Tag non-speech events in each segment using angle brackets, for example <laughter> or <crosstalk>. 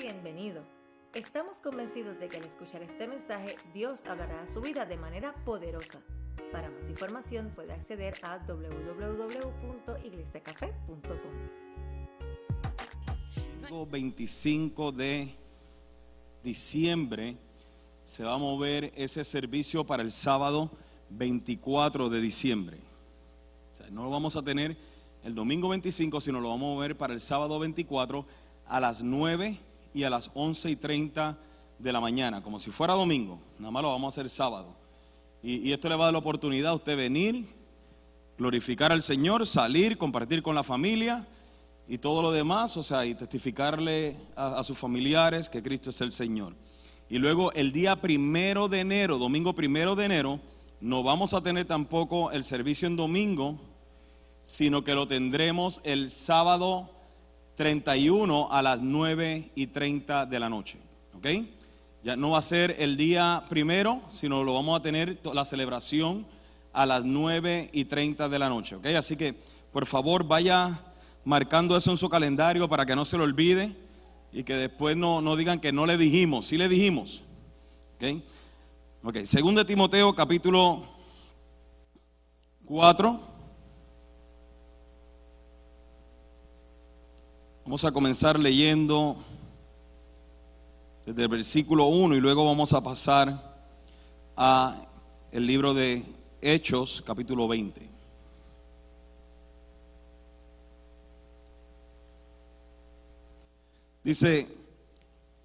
Bienvenido. Estamos convencidos de que al escuchar este mensaje Dios hablará a su vida de manera poderosa. Para más información puede acceder a www.iglesiacafé.com. 25 de diciembre se va a mover ese servicio para el sábado 24 de diciembre. O sea, no lo vamos a tener el domingo 25, sino lo vamos a mover para el sábado 24 a las 9 y a las 11 y 30 de la mañana, como si fuera domingo. Nada más lo vamos a hacer sábado. Y, esto le va a dar la oportunidad a usted venir, glorificar al Señor, salir, compartir con la familia y todo lo demás, o sea, y testificarle a sus familiares que Cristo es el Señor. Y luego el día primero de enero, domingo primero de enero, no vamos a tener tampoco el servicio en domingo, sino que lo tendremos el sábado 31 a las 9 y 30 de la noche. ¿Ok? Ya no va a ser el día primero, sino lo vamos a tener la celebración a las 9 y 30 de la noche. ¿Ok? Así que por favor vaya marcando eso en su calendario para que no se lo olvide y que después no, no digan que no le dijimos. Sí le dijimos. ¿Ok? Ok, segundo de Timoteo capítulo 4. Vamos a comenzar leyendo desde el versículo 1 y luego vamos a pasar a el libro de Hechos, capítulo 20. Dice,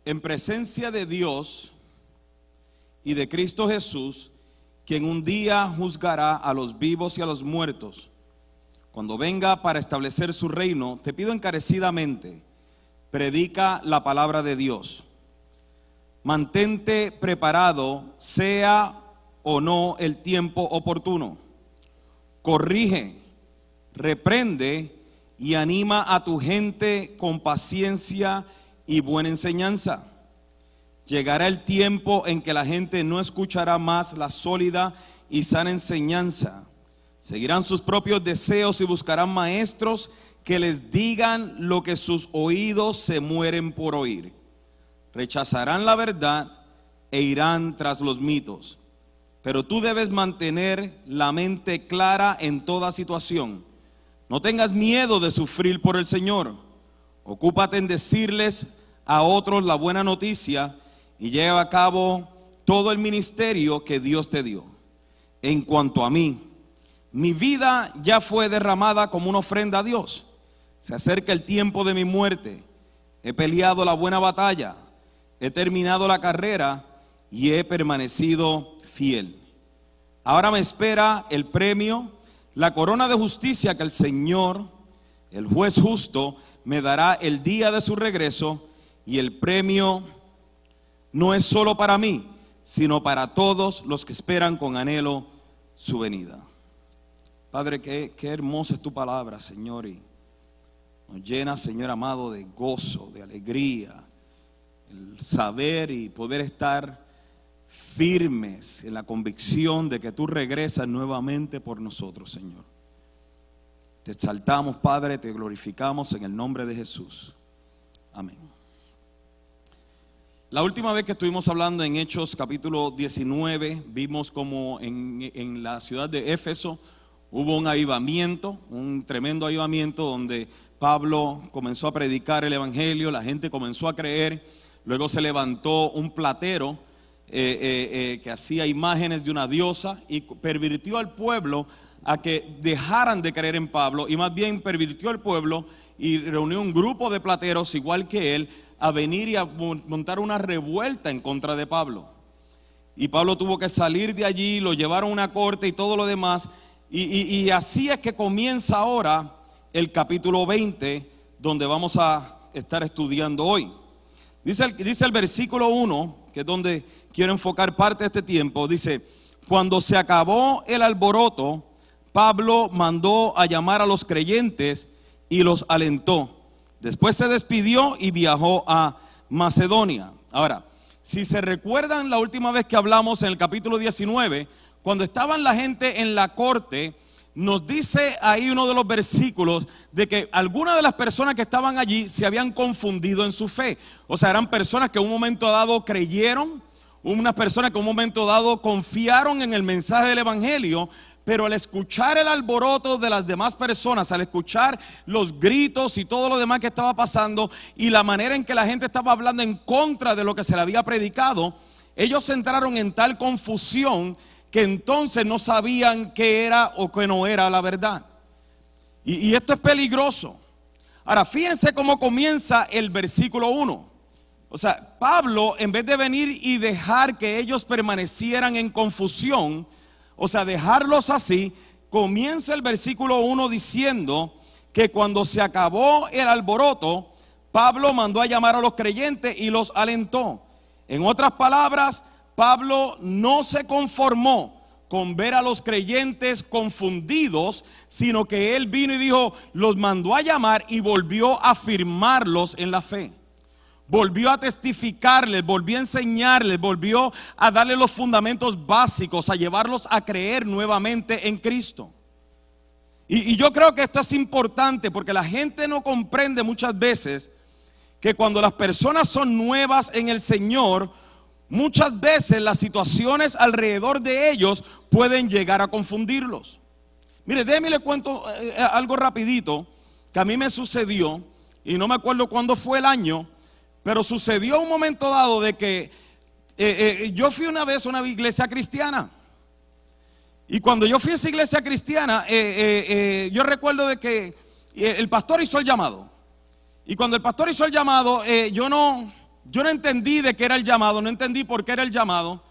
en presencia de Dios y de Cristo Jesús, quien un día juzgará a los vivos y a los muertos cuando venga para establecer su reino, te pido encarecidamente, predica la palabra de Dios. Mantente preparado, sea o no el tiempo oportuno. Corrige, reprende y anima a tu gente con paciencia y buena enseñanza. Llegará el tiempo en que la gente no escuchará más la sólida y sana enseñanza Seguirán sus propios deseos y buscarán maestros que les digan lo que sus oídos se mueren por oír. Rechazarán la verdad e irán tras los mitos. Pero tú debes mantener la mente clara en toda situación. No tengas miedo de sufrir por el Señor. Ocúpate en decirles a otros la buena noticia y lleva a cabo todo el ministerio que Dios te dio. En cuanto a mí, mi vida ya fue derramada como una ofrenda a Dios. Se acerca el tiempo de mi muerte. He peleado la buena batalla. He terminado la carrera y he permanecido fiel. Ahora me espera el premio, la corona de justicia que el Señor, el juez justo, me dará el día de su regreso y el premio no es solo para mí, sino para todos los que esperan con anhelo su venida. Padre, qué, hermosa es tu palabra, Señor, y nos llena, Señor amado, de gozo, de alegría, el saber y poder estar firmes en la convicción de que tú regresas nuevamente por nosotros, Señor. Te exaltamos, Padre, te glorificamos en el nombre de Jesús. Amén. La última vez que estuvimos hablando en Hechos capítulo 19, vimos como en, en la ciudad de Éfeso, Hubo un avivamiento, un tremendo avivamiento donde Pablo comenzó a predicar el Evangelio, la gente comenzó a creer, luego se levantó un platero eh, eh, eh, que hacía imágenes de una diosa y pervirtió al pueblo a que dejaran de creer en Pablo y más bien pervirtió al pueblo y reunió un grupo de plateros igual que él a venir y a montar una revuelta en contra de Pablo. Y Pablo tuvo que salir de allí, lo llevaron a una corte y todo lo demás. Y, así es que comienza ahora el capítulo 20, donde vamos a estar estudiando hoy. Dice el, dice el versículo 1, que es donde quiero enfocar parte de este tiempo, dice, cuando se acabó el alboroto, Pablo mandó a llamar a los creyentes y los alentó. Después se despidió y viajó a Macedonia. Ahora, si se recuerdan la última vez que hablamos en el capítulo 19, cuando estaban la gente en la corte, nos dice ahí uno de los versículos de que algunas de las personas que estaban allí se habían confundido en su fe. O sea, eran personas que en un momento dado creyeron, unas personas que en un momento dado confiaron en el mensaje del Evangelio, pero al escuchar el alboroto de las demás personas, al escuchar los gritos y todo lo demás que estaba pasando y la manera en que la gente estaba hablando en contra de lo que se le había predicado, ellos entraron en tal confusión que entonces no sabían qué era o qué no era la verdad. Y, esto es peligroso. Ahora, fíjense cómo comienza el versículo 1. O sea, Pablo, en vez de venir y dejar que ellos permanecieran en confusión, o sea, dejarlos así, comienza el versículo 1 diciendo que cuando se acabó el alboroto, Pablo mandó a llamar a los creyentes y los alentó. En otras palabras, Pablo no se conformó con ver a los creyentes confundidos, sino que él vino y dijo, los mandó a llamar y volvió a afirmarlos en la fe. Volvió a testificarles, volvió a enseñarles, volvió a darle los fundamentos básicos, a llevarlos a creer nuevamente en Cristo. Y yo creo que esto es importante porque la gente no comprende muchas veces que cuando las personas son nuevas en el Señor, muchas veces las situaciones alrededor de ellos pueden llegar a confundirlos. Mire, déjeme le cuento eh, eh, algo rapidito que a mí me sucedió y no me acuerdo cuándo fue el año, pero sucedió un momento dado de que eh, yo fui una vez a una iglesia cristiana. Y cuando yo fui a esa iglesia cristiana, yo recuerdo de que el pastor hizo el llamado. Y cuando el pastor hizo el llamado, yo no, yo no entendí de qué era el llamado, no entendí por qué era el llamado,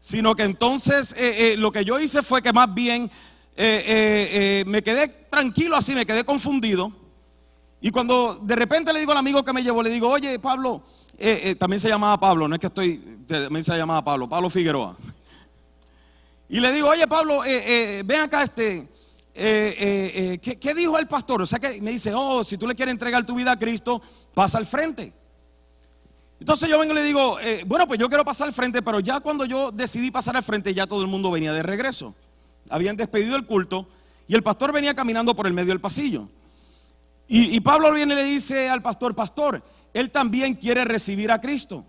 sino que entonces eh, eh, lo que yo hice fue que más bien eh, me quedé tranquilo así, me quedé confundido. Y cuando de repente le digo al amigo que me llevó, le digo, oye Pablo, también se llamaba Pablo, no es que estoy, también se llamaba Pablo, Pablo Figueroa. Y le digo, oye Pablo, ven acá este, ¿qué, ¿qué, dijo el pastor? O sea que me dice, oh, si tú le quieres entregar tu vida a Cristo, pasa al frente. Entonces yo vengo y le digo, eh, bueno, pues yo quiero pasar al frente, pero ya cuando yo decidí pasar al frente, ya todo el mundo venía de regreso. Habían despedido el culto y el pastor venía caminando por el medio del pasillo. Y, Pablo viene y le dice al pastor, pastor, él también quiere recibir a Cristo.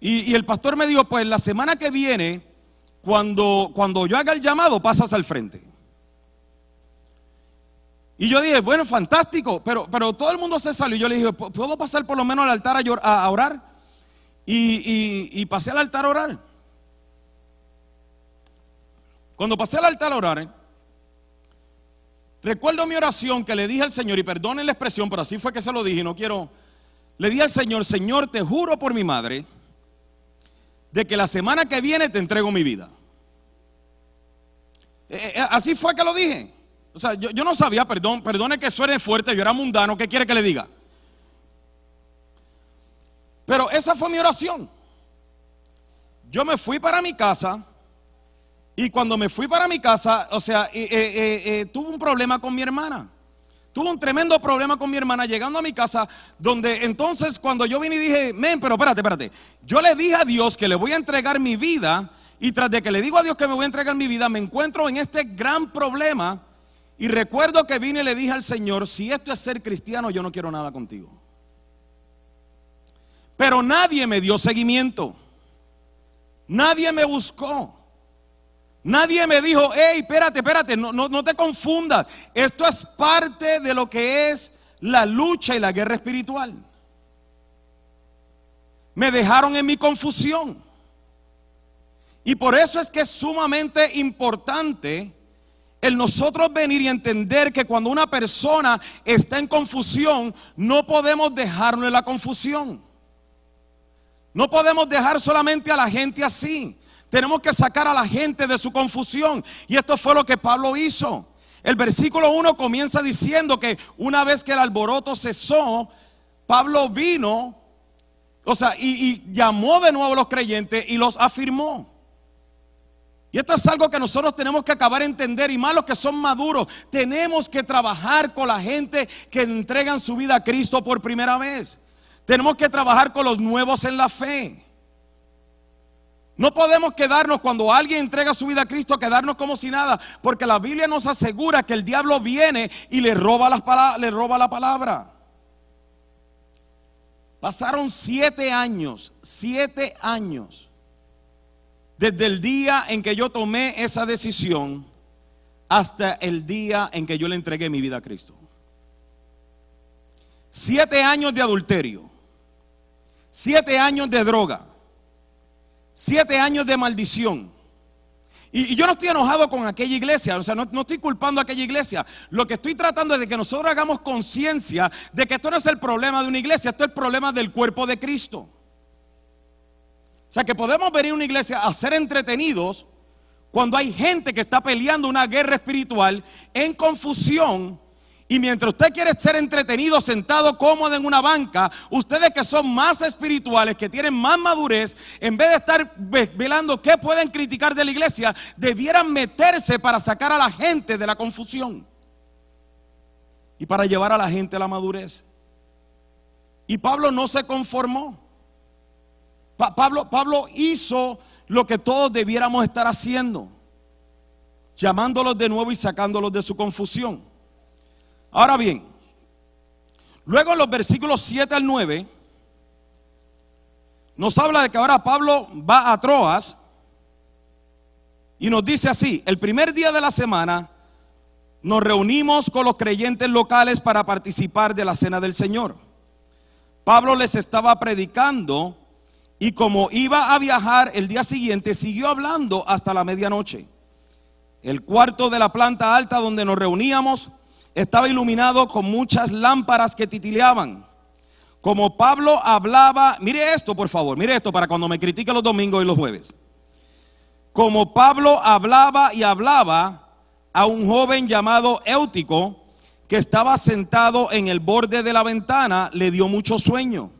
Y, el pastor me dijo, pues la semana que viene, cuando, cuando yo haga el llamado, pasas al frente. Y yo dije, bueno, fantástico, pero, pero todo el mundo se salió. Yo le dije, ¿puedo pasar por lo menos al altar a, orar? Y, pasé al altar a orar. Cuando pasé al altar a orar, recuerdo mi oración que le dije al Señor, y perdonen la expresión, pero así fue que se lo dije, no quiero. Le dije al Señor, Señor, te juro por mi madre, de que la semana que viene te entrego mi vida. Eh, eh, así fue que lo dije. O sea, yo, no sabía, perdón, perdone que suene fuerte, yo era mundano, ¿qué quiere que le diga? Pero esa fue mi oración. Yo me fui para mi casa y cuando me fui para mi casa, o sea, eh, eh, eh, tuve un problema con mi hermana. Tuve un tremendo problema con mi hermana llegando a mi casa, donde entonces cuando yo vine y dije, men, pero espérate, espérate, yo le dije a Dios que le voy a entregar mi vida y tras de que le digo a Dios que me voy a entregar mi vida, me encuentro en este gran problema y recuerdo que vine y le dije al Señor, si esto es ser cristiano, yo no quiero nada contigo. Pero nadie me dio seguimiento. Nadie me buscó. Nadie me dijo, hey, espérate, espérate, no, no, no te confundas. Esto es parte de lo que es la lucha y la guerra espiritual. Me dejaron en mi confusión. Y por eso es que es sumamente importante el nosotros venir y entender que cuando una persona está en confusión, no podemos dejarlo en la confusión. No podemos dejar solamente a la gente así. Tenemos que sacar a la gente de su confusión. Y esto fue lo que Pablo hizo. El versículo 1 comienza diciendo que una vez que el alboroto cesó, Pablo vino, o sea, y, y llamó de nuevo a los creyentes y los afirmó. Y esto es algo que nosotros tenemos que acabar de entender, y más los que son maduros, tenemos que trabajar con la gente que entregan su vida a Cristo por primera vez. Tenemos que trabajar con los nuevos en la fe. No podemos quedarnos cuando alguien entrega su vida a Cristo, quedarnos como si nada, porque la Biblia nos asegura que el diablo viene y le roba, las le roba la palabra. Pasaron siete años, siete años, desde el día en que yo tomé esa decisión hasta el día en que yo le entregué mi vida a Cristo. Siete años de adulterio, siete años de droga, siete años de maldición. Y, yo no estoy enojado con aquella iglesia, o sea, no, estoy culpando a aquella iglesia. Lo que estoy tratando es de que nosotros hagamos conciencia de que esto no es el problema de una iglesia, esto es el problema del cuerpo de Cristo. O sea, que podemos venir a una iglesia a ser entretenidos cuando hay gente que está peleando una guerra espiritual en confusión y mientras usted quiere ser entretenido, sentado cómodo en una banca, ustedes que son más espirituales, que tienen más madurez, en vez de estar velando qué pueden criticar de la iglesia, debieran meterse para sacar a la gente de la confusión y para llevar a la gente a la madurez. Y Pablo no se conformó. Pablo, Pablo hizo lo que todos debiéramos estar haciendo, llamándolos de nuevo y sacándolos de su confusión. Ahora bien, luego en los versículos 7 al 9, nos habla de que ahora Pablo va a Troas y nos dice así, el primer día de la semana nos reunimos con los creyentes locales para participar de la cena del Señor. Pablo les estaba predicando y como iba a viajar el día siguiente, siguió hablando hasta la medianoche. El cuarto de la planta alta donde nos reuníamos estaba iluminado con muchas lámparas que titileaban. Como Pablo hablaba, mire esto por favor, mire esto para cuando me critique los domingos y los jueves. Como Pablo hablaba y hablaba a un joven llamado Éutico que estaba sentado en el borde de la ventana, le dio mucho sueño.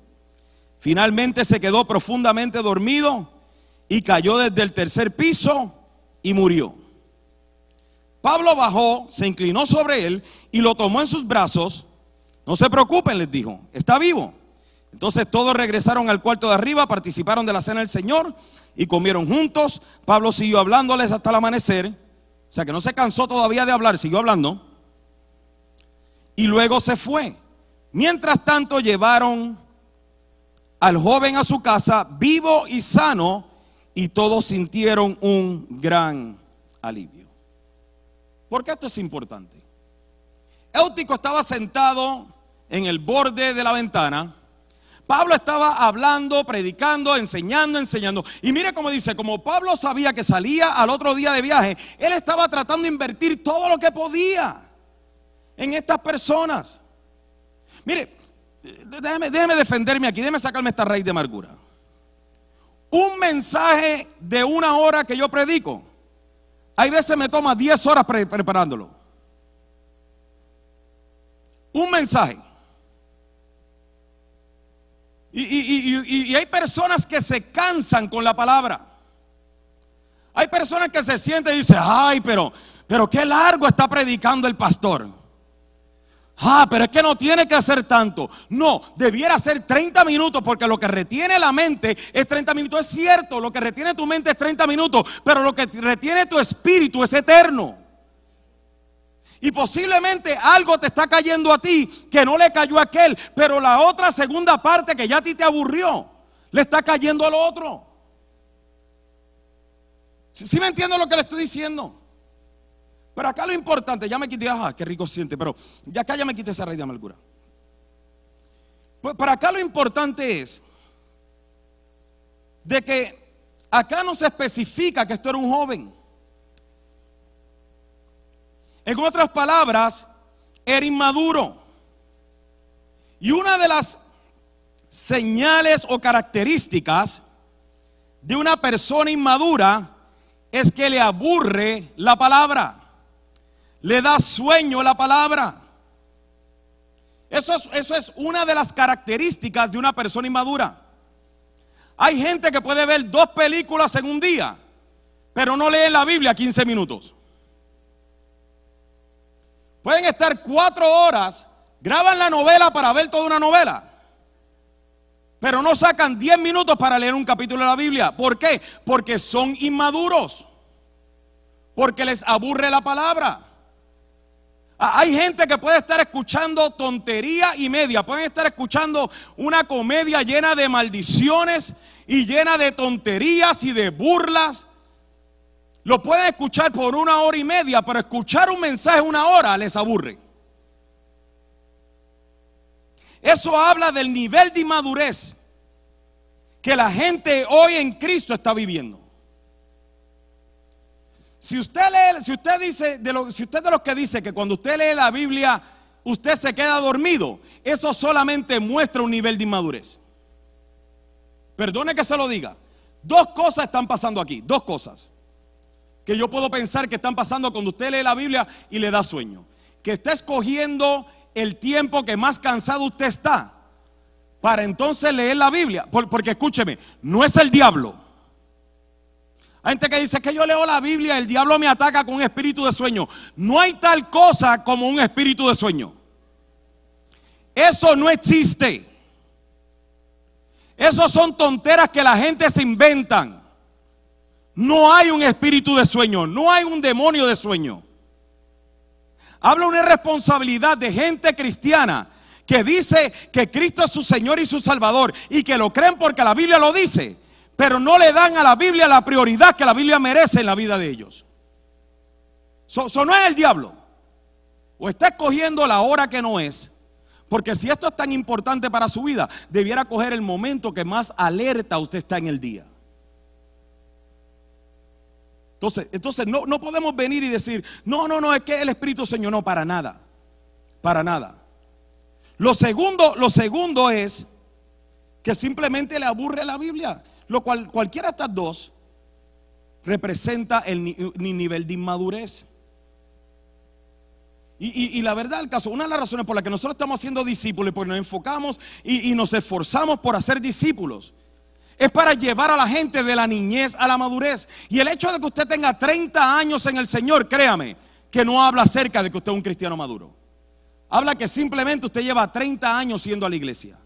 Finalmente se quedó profundamente dormido y cayó desde el tercer piso y murió. Pablo bajó, se inclinó sobre él y lo tomó en sus brazos. No se preocupen, les dijo, está vivo. Entonces todos regresaron al cuarto de arriba, participaron de la cena del Señor y comieron juntos. Pablo siguió hablándoles hasta el amanecer. O sea que no se cansó todavía de hablar, siguió hablando. Y luego se fue. Mientras tanto llevaron al joven a su casa vivo y sano y todos sintieron un gran alivio. ¿Por qué esto es importante? Éutico estaba sentado en el borde de la ventana. Pablo estaba hablando, predicando, enseñando, enseñando. Y mire cómo dice, como Pablo sabía que salía al otro día de viaje, él estaba tratando de invertir todo lo que podía en estas personas. Mire, déjeme, defenderme aquí, déjeme sacarme esta raíz de amargura. Un mensaje de una hora que yo predico hay veces me toma 10 horas preparándolo. Un mensaje. Y, hay personas que se cansan con la palabra. Hay personas que se sienten y dicen, ay, pero, pero qué largo está predicando el pastor. Ah, pero es que no tiene que hacer tanto. No, debiera ser 30 minutos porque lo que retiene la mente es 30 minutos. Es cierto, lo que retiene tu mente es 30 minutos, pero lo que retiene tu espíritu es eterno. Y posiblemente algo te está cayendo a ti que no le cayó a aquel, pero la otra segunda parte que ya a ti te aburrió, le está cayendo al otro. ¿Sí, me entiendo lo que le estoy diciendo? Pero acá lo importante, ya me quité, ajá, qué rico siente, pero ya acá ya me quité esa raíz de amargura. Pues para acá lo importante es de que acá no se especifica que esto era un joven. En otras palabras, era inmaduro. Y una de las señales o características de una persona inmadura es que le aburre la palabra le da sueño la palabra. Eso es, una de las características de una persona inmadura. Hay gente que puede ver dos películas en un día, pero no lee la Biblia 15 minutos. Pueden estar cuatro horas, graban la novela para ver toda una novela. Pero no sacan 10 minutos para leer un capítulo de la Biblia. ¿Por qué? Porque son inmaduros. Porque les aburre la palabra. Ah, Hay gente que puede estar escuchando tontería y media. Pueden estar escuchando una comedia llena de maldiciones y llena de tonterías y de burlas. Lo pueden escuchar por una hora y media, pero escuchar un mensaje una hora les aburre. Eso habla del nivel de inmadurez que la gente hoy en Cristo está viviendo. Si usted lee, si usted dice, si usted de los que dice que cuando usted lee la Biblia usted se queda dormido, eso solamente muestra un nivel de inmadurez. Perdone que se lo diga. Dos cosas están pasando aquí, dos cosas que yo puedo pensar que están pasando cuando usted lee la Biblia y le da sueño. Que está escogiendo el tiempo que más cansado usted está para entonces leer la Biblia. Porque escúcheme, no es el diablo. Hay gente que dice que yo leo la Biblia, el diablo me ataca con un espíritu de sueño. No hay tal cosa como un espíritu de sueño. Eso no existe. Esos son tonteras que la gente se inventan. No hay un espíritu de sueño, no hay un demonio de sueño. Habla una responsabilidad de gente cristiana que dice que Cristo es su Señor y su Salvador y que lo creen porque la Biblia lo dice, pero no le dan a la Biblia la prioridad que la Biblia merece en la vida de ellos. Eso no es el diablo. O está escogiendo la hora que no es. Porque si esto es tan importante para su vida, debiera coger el momento que más alerta usted está en el día. Entonces, entonces no, no podemos venir y decir, no, no, no, es que el Espíritu Señor, no, para nada, para nada. Lo segundo, lo segundo es que simplemente le aburre la Biblia, lo cual cualquiera de estas dos representa el nivel de inmadurez. Y, y, la verdad, el caso, una de las razones por las que nosotros estamos haciendo discípulos, porque nos enfocamos y, y nos esforzamos por hacer discípulos, es para llevar a la gente de la niñez a la madurez. Y el hecho de que usted tenga 30 años en el Señor, créame, que no habla acerca de que usted es un cristiano maduro. Habla que simplemente usted lleva 30 años yendo a la iglesia.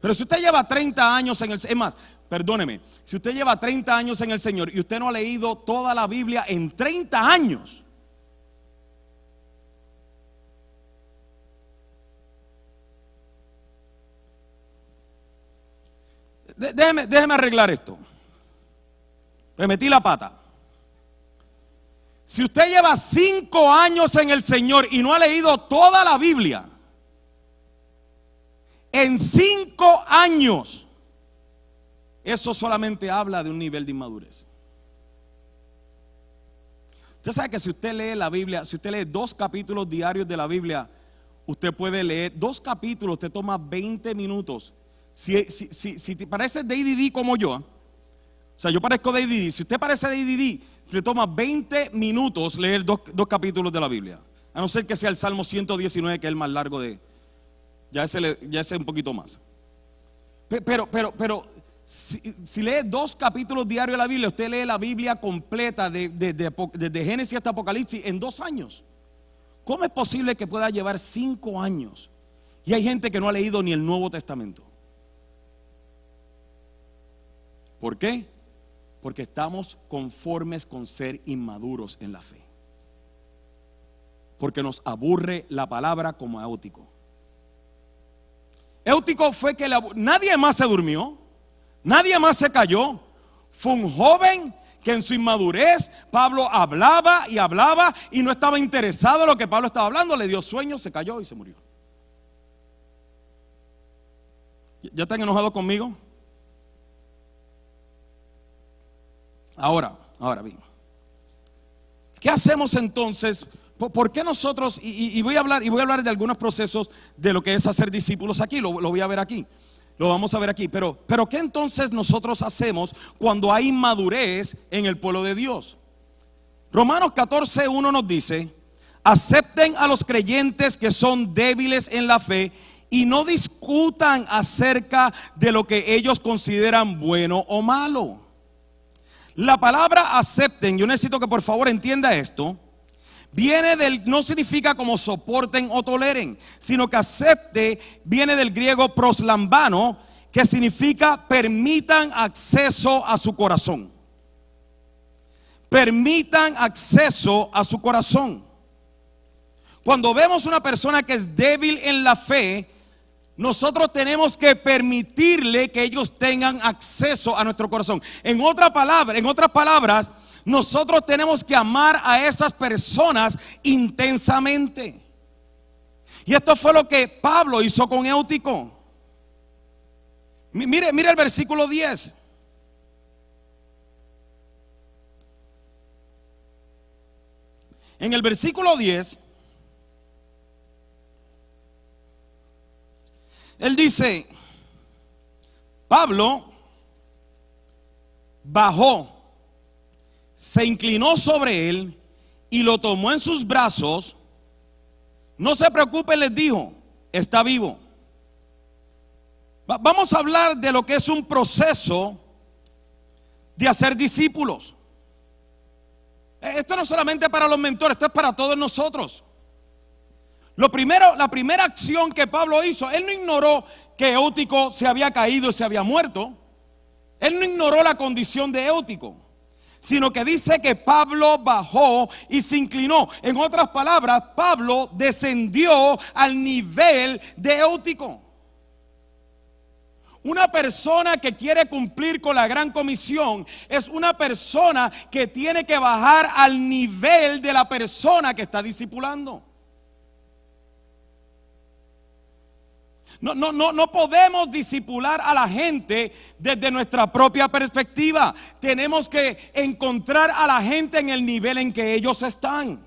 Pero si usted lleva 30 años en el es más, perdóneme, si usted lleva 30 años en el Señor y usted no ha leído toda la Biblia en 30 años, déjeme, arreglar esto. Me metí la pata. Si usted lleva cinco años en el Señor y no ha leído toda la Biblia, en cinco años, eso solamente habla de un nivel de inmadurez. Usted sabe que si usted lee la Biblia, si usted lee dos capítulos diarios de la Biblia, usted puede leer dos capítulos, usted toma 20 minutos si, si, si, te pareces de ADD como yo, o sea, yo parezco de ADD, si usted parece de ADD, le toma 20 minutos leer dos, capítulos de la Biblia. A no ser que sea el Salmo 119, que es el más largo de... Ya ese, ya ese es un poquito más. Pero, pero, pero, si, lee dos capítulos diarios de la Biblia, usted lee la Biblia completa desde de, Génesis hasta Apocalipsis en dos años. ¿Cómo es posible que pueda llevar cinco años? Y hay gente que no ha leído ni el Nuevo Testamento. ¿Por qué? Porque estamos conformes con ser inmaduros en la fe. Porque nos aburre la palabra como Éutico. Éutico fue que nadie más se durmió, nadie más se cayó. Fue un joven que en su inmadurez Pablo hablaba y hablaba y no estaba interesado en lo que Pablo estaba hablando, le dio sueño, se cayó y se murió. ¿Ya están enojados conmigo? Ahora, ahora bien. ¿Qué hacemos entonces? ¿Por qué nosotros, y, voy a hablar, y voy a hablar de algunos procesos de lo que es hacer discípulos aquí, lo, voy a ver aquí, lo vamos a ver aquí, pero, pero ¿qué entonces nosotros hacemos cuando hay inmadurez en el pueblo de Dios? Romanos 14, 1 nos dice, acepten a los creyentes que son débiles en la fe y no discutan acerca de lo que ellos consideran bueno o malo. La palabra acepten, yo necesito que por favor entienda esto. Viene del, no significa como soporten o toleren, sino que acepte viene del griego proslambano, que significa permitan acceso a su corazón. Permitan acceso a su corazón. Cuando vemos una persona que es débil en la fe, nosotros tenemos que permitirle que ellos tengan acceso a nuestro corazón. En otra palabra, en otras palabras, nosotros tenemos que amar a esas personas intensamente. Y esto fue lo que Pablo hizo con Éutico. Mire, mire el versículo 10. En el versículo 10, él dice, Pablo bajó, se inclinó sobre él y lo tomó en sus brazos no se preocupen, les dijo, está vivo. Vamos a hablar de lo que es un proceso de hacer discípulos. Eh, esto no es solamente para los mentores, esto es para todos nosotros. Lo primero, la primera acción que Pablo hizo, él no ignoró que Éutico se había caído y se había muerto. Él no ignoró la condición de Éutico sino que dice que Pablo bajó y se inclinó. En otras palabras, Pablo descendió al nivel de Éutico. Una persona que quiere cumplir con la gran comisión es una persona que tiene que bajar al nivel de la persona que está discipulando. No, no, no, no podemos disipular a la gente desde nuestra propia perspectiva. Tenemos que encontrar a la gente en el nivel en que ellos están.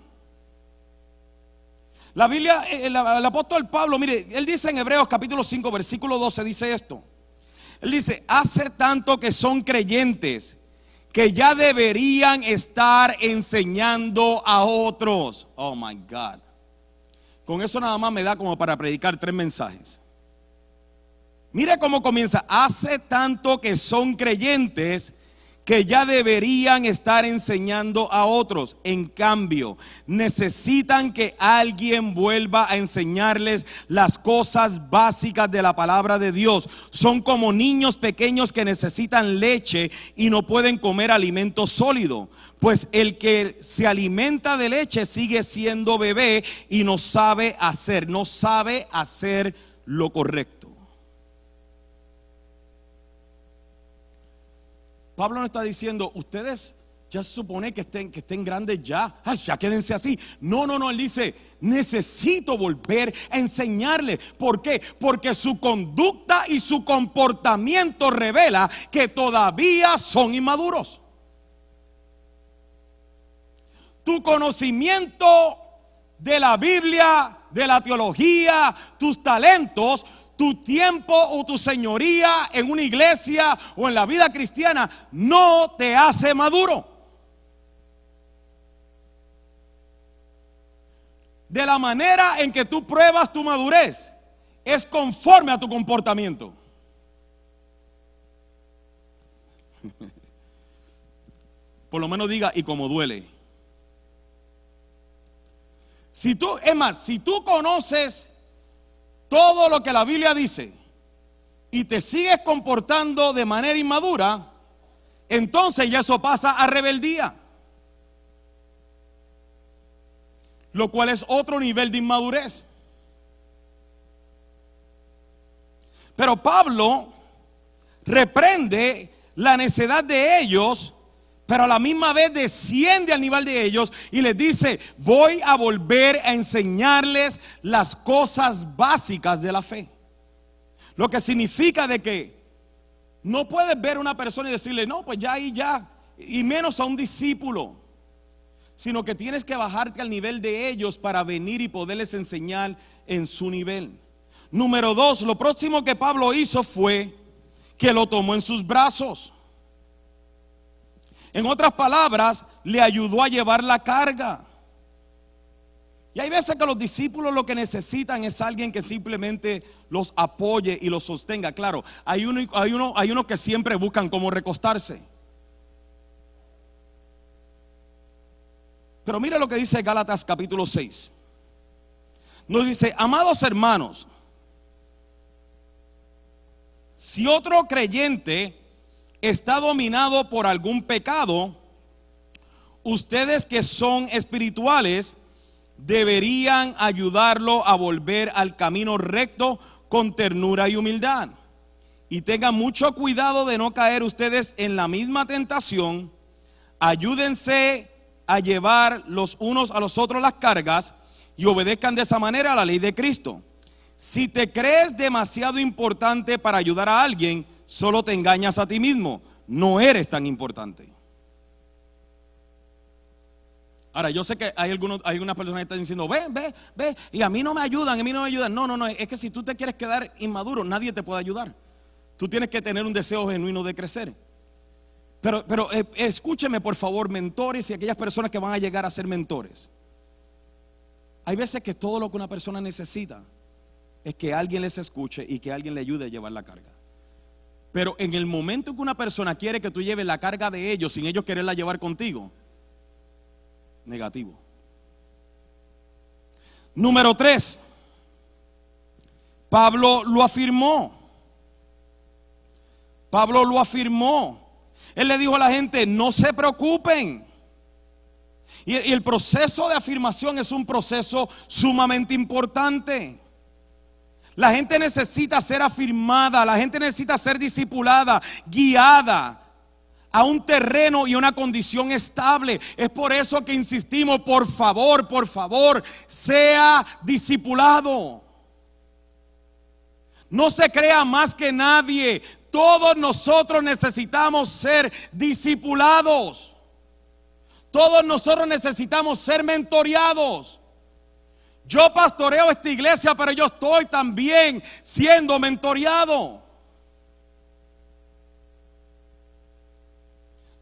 La Biblia, eh, el, el, apóstol Pablo, mire, él dice en Hebreos capítulo 5, versículo 12, dice esto. Él dice, hace tanto que son creyentes que ya deberían estar enseñando a otros. Oh my God. Con eso nada más me da como para predicar tres mensajes. Mira cómo comienza. Hace tanto que son creyentes que ya deberían estar enseñando a otros. En cambio, necesitan que alguien vuelva a enseñarles las cosas básicas de la palabra de Dios. Son como niños pequeños que necesitan leche y no pueden comer alimento sólido. Pues el que se alimenta de leche sigue siendo bebé y no sabe hacer, no sabe hacer lo correcto. Pablo no está diciendo, ustedes ya se supone que estén, que estén grandes ya, ya quédense así. No, no, no, él dice, necesito volver a enseñarles. ¿Por qué? Porque su conducta y su comportamiento revela que todavía son inmaduros. Tu conocimiento de la Biblia, de la teología, tus talentos tu tiempo o tu señoría en una iglesia o en la vida cristiana no te hace maduro. De la manera en que tú pruebas tu madurez es conforme a tu comportamiento. <laughs> Por lo menos diga, y como duele. Si tú, es más, si tú conoces todo lo que la Biblia dice y te sigues comportando de manera inmadura, entonces ya eso pasa a rebeldía. Lo cual es otro nivel de inmadurez. Pero Pablo reprende la necedad de ellos pero a la misma vez desciende al nivel de ellos y les dice, voy a volver a enseñarles las cosas básicas de la fe. Lo que significa de que no puedes ver a una persona y decirle, no, pues ya y ya, y menos a un discípulo, sino que tienes que bajarte al nivel de ellos para venir y poderles enseñar en su nivel. Número dos, lo próximo que Pablo hizo fue que lo tomó en sus brazos. En otras palabras, le ayudó a llevar la carga. Y hay veces que los discípulos lo que necesitan es alguien que simplemente los apoye y los sostenga. Claro, hay uno, hay uno, hay uno que siempre buscan cómo recostarse. Pero mire lo que dice Gálatas capítulo 6. Nos dice, amados hermanos, Si otro creyente está dominado por algún pecado, ustedes que son espirituales deberían ayudarlo a volver al camino recto con ternura y humildad. Y tengan mucho cuidado de no caer ustedes en la misma tentación. Ayúdense a llevar los unos a los otros las cargas y obedezcan de esa manera a la ley de Cristo. Si te crees demasiado importante para ayudar a alguien, solo te engañas a ti mismo. No eres tan importante. Ahora, yo sé que hay, algunos, personas que están diciendo, ve, ve, ve, y a mí no me ayudan, a mí no me ayudan. No, no, no, es que si tú te quieres quedar inmaduro, nadie te puede ayudar. Tú tienes que tener un deseo genuino de crecer. Pero, pero eh, escúcheme, por favor, mentores y aquellas personas que van a llegar a ser mentores. Hay veces que todo lo que una persona necesita es que alguien les escuche y que alguien le ayude a llevar la carga. Pero en el momento que una persona quiere que tú lleves la carga de ellos sin ellos quererla llevar contigo, negativo. Número tres, Pablo lo afirmó. Pablo lo afirmó. Él le dijo a la gente, no se preocupen. Y, el proceso de afirmación es un proceso sumamente importante. La gente necesita ser afirmada, la gente necesita ser discipulada, guiada a un terreno y una condición estable. Es por eso que insistimos, por favor, por favor, sea discipulado. No se crea más que nadie. Todos nosotros necesitamos ser discipulados. Todos nosotros necesitamos ser mentoreados. Yo pastoreo esta iglesia, pero yo estoy también siendo mentoreado.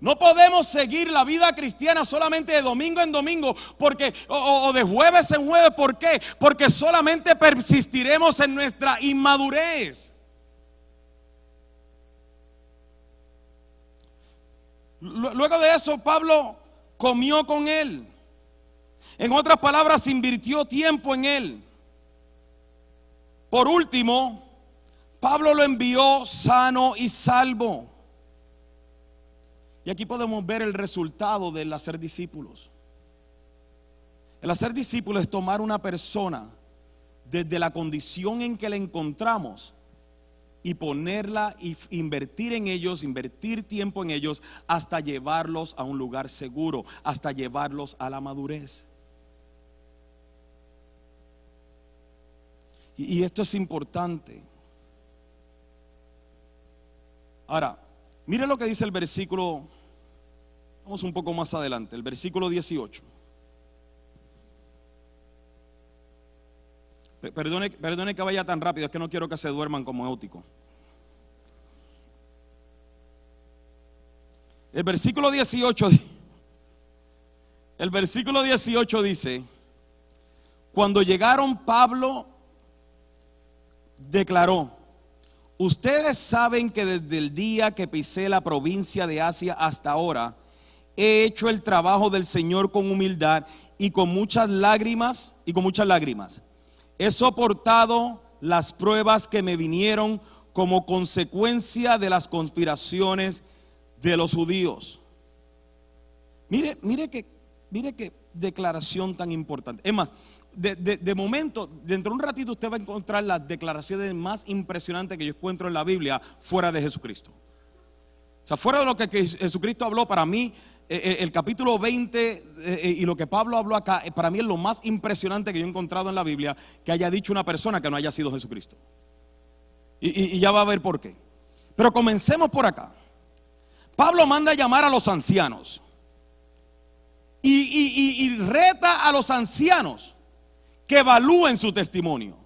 No podemos seguir la vida cristiana solamente de domingo en domingo porque, o, o, de jueves en jueves. ¿Por qué? Porque solamente persistiremos en nuestra inmadurez. Luego de eso, Pablo comió con él. En otras palabras, invirtió tiempo en él. Por último, Pablo lo envió sano y salvo. Y aquí podemos ver el resultado del hacer discípulos. El hacer discípulos es tomar una persona desde la condición en que la encontramos y ponerla y invertir en ellos, invertir tiempo en ellos hasta llevarlos a un lugar seguro, hasta llevarlos a la madurez. Y, esto es importante. Ahora, mire lo que dice el versículo, vamos un poco más adelante, el versículo 18. Perdone, perdone, que vaya tan rápido, es que no quiero que se duerman como éutico. El versículo 18 El versículo 18 dice, cuando llegaron Pablo declaró, ustedes saben que desde el día que pisé la provincia de Asia hasta ahora, he hecho el trabajo del Señor con humildad y con muchas lágrimas y con muchas lágrimas. He soportado las pruebas que me vinieron como consecuencia de las conspiraciones de los judíos. Mire, mire que, mire qué declaración tan importante. Es más, de, momento, dentro de un ratito usted va a encontrar las declaraciones más impresionantes que yo encuentro en la Biblia fuera de Jesucristo. O sea, fuera de lo que Jesucristo habló, para mí, eh, eh, el capítulo 20 eh, y lo que Pablo habló acá, para mí es lo más impresionante que yo he encontrado en la Biblia que haya dicho una persona que no haya sido Jesucristo. Y, ya va a ver por qué. Pero comencemos por acá. Pablo manda a llamar a los ancianos y, y reta a los ancianos que evalúen su testimonio.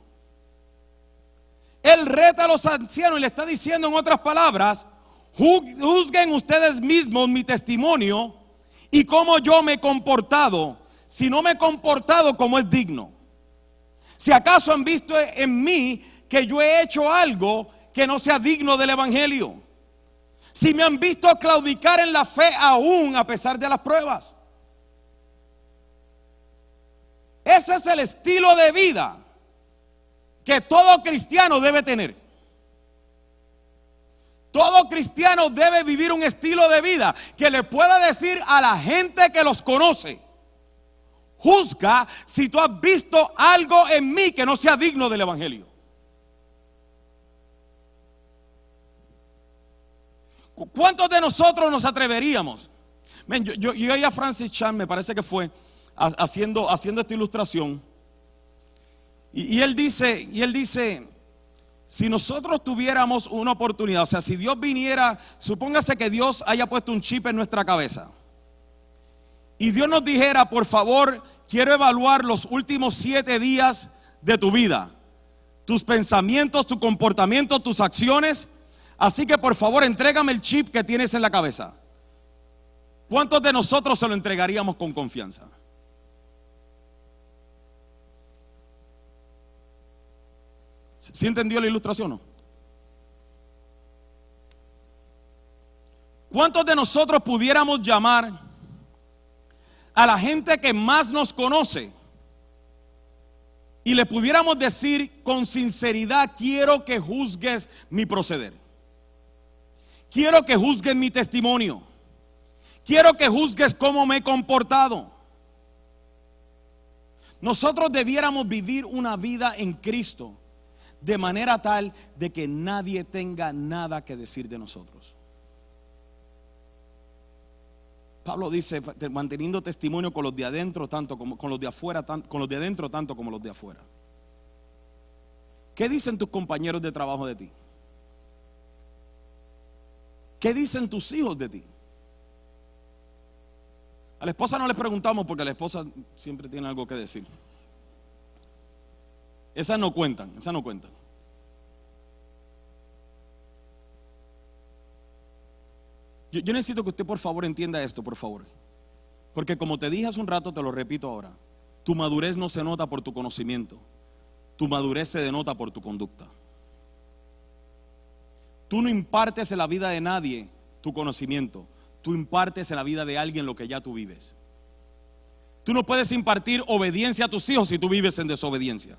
Él reta a los ancianos y le está diciendo en otras palabras, Juzguen ustedes mismos mi testimonio y cómo yo me he comportado, si no me he comportado como es digno. Si acaso han visto en mí que yo he hecho algo que no sea digno del Evangelio. Si me han visto claudicar en la fe aún a pesar de las pruebas. Ese es el estilo de vida que todo cristiano debe tener. Todo cristiano debe vivir un estilo de vida que le pueda decir a la gente que los conoce. Juzga si tú has visto algo en mí que no sea digno del Evangelio. ¿Cuántos de nosotros nos atreveríamos? yo, yo, a Francis Chan, me parece que fue, haciendo, haciendo esta ilustración. Y, él dice, y él dice, si nosotros tuviéramos una oportunidad, o sea, si Dios viniera, supóngase que Dios haya puesto un chip en nuestra cabeza. Y Dios nos dijera, por favor, quiero evaluar los últimos siete días de tu vida. Tus pensamientos, tu comportamiento, tus acciones Así que por favor, entrégame el chip que tienes en la cabeza. ¿Cuántos de nosotros se lo entregaríamos con confianza? ¿Sí entendió la ilustración? No? ¿Cuántos de nosotros pudiéramos llamar a la gente que más nos conoce y le pudiéramos decir con sinceridad, quiero que juzgues mi proceder? Quiero que juzgues mi testimonio. Quiero que juzgues cómo me he comportado. Nosotros debiéramos vivir una vida en Cristo de manera tal de que nadie tenga nada que decir de nosotros. Pablo dice, manteniendo testimonio con los de adentro tanto como con los de afuera, con los de adentro tanto como los de afuera. ¿Qué dicen tus compañeros de trabajo de ti? ¿Qué dicen tus hijos de ti? A la esposa no les preguntamos porque la esposa siempre tiene algo que decir. Esas no cuentan, esas no cuentan. Yo, necesito que usted por favor entienda esto, por favor. Porque como te dije hace un rato, te lo repito ahora. Tu madurez no se nota por tu conocimiento. Tu madurez se denota por tu conducta. Tú no impartes en la vida de nadie tu conocimiento. Tú impartes en la vida de alguien lo que ya tú vives. Tú no puedes impartir obediencia a tus hijos si tú vives en desobediencia.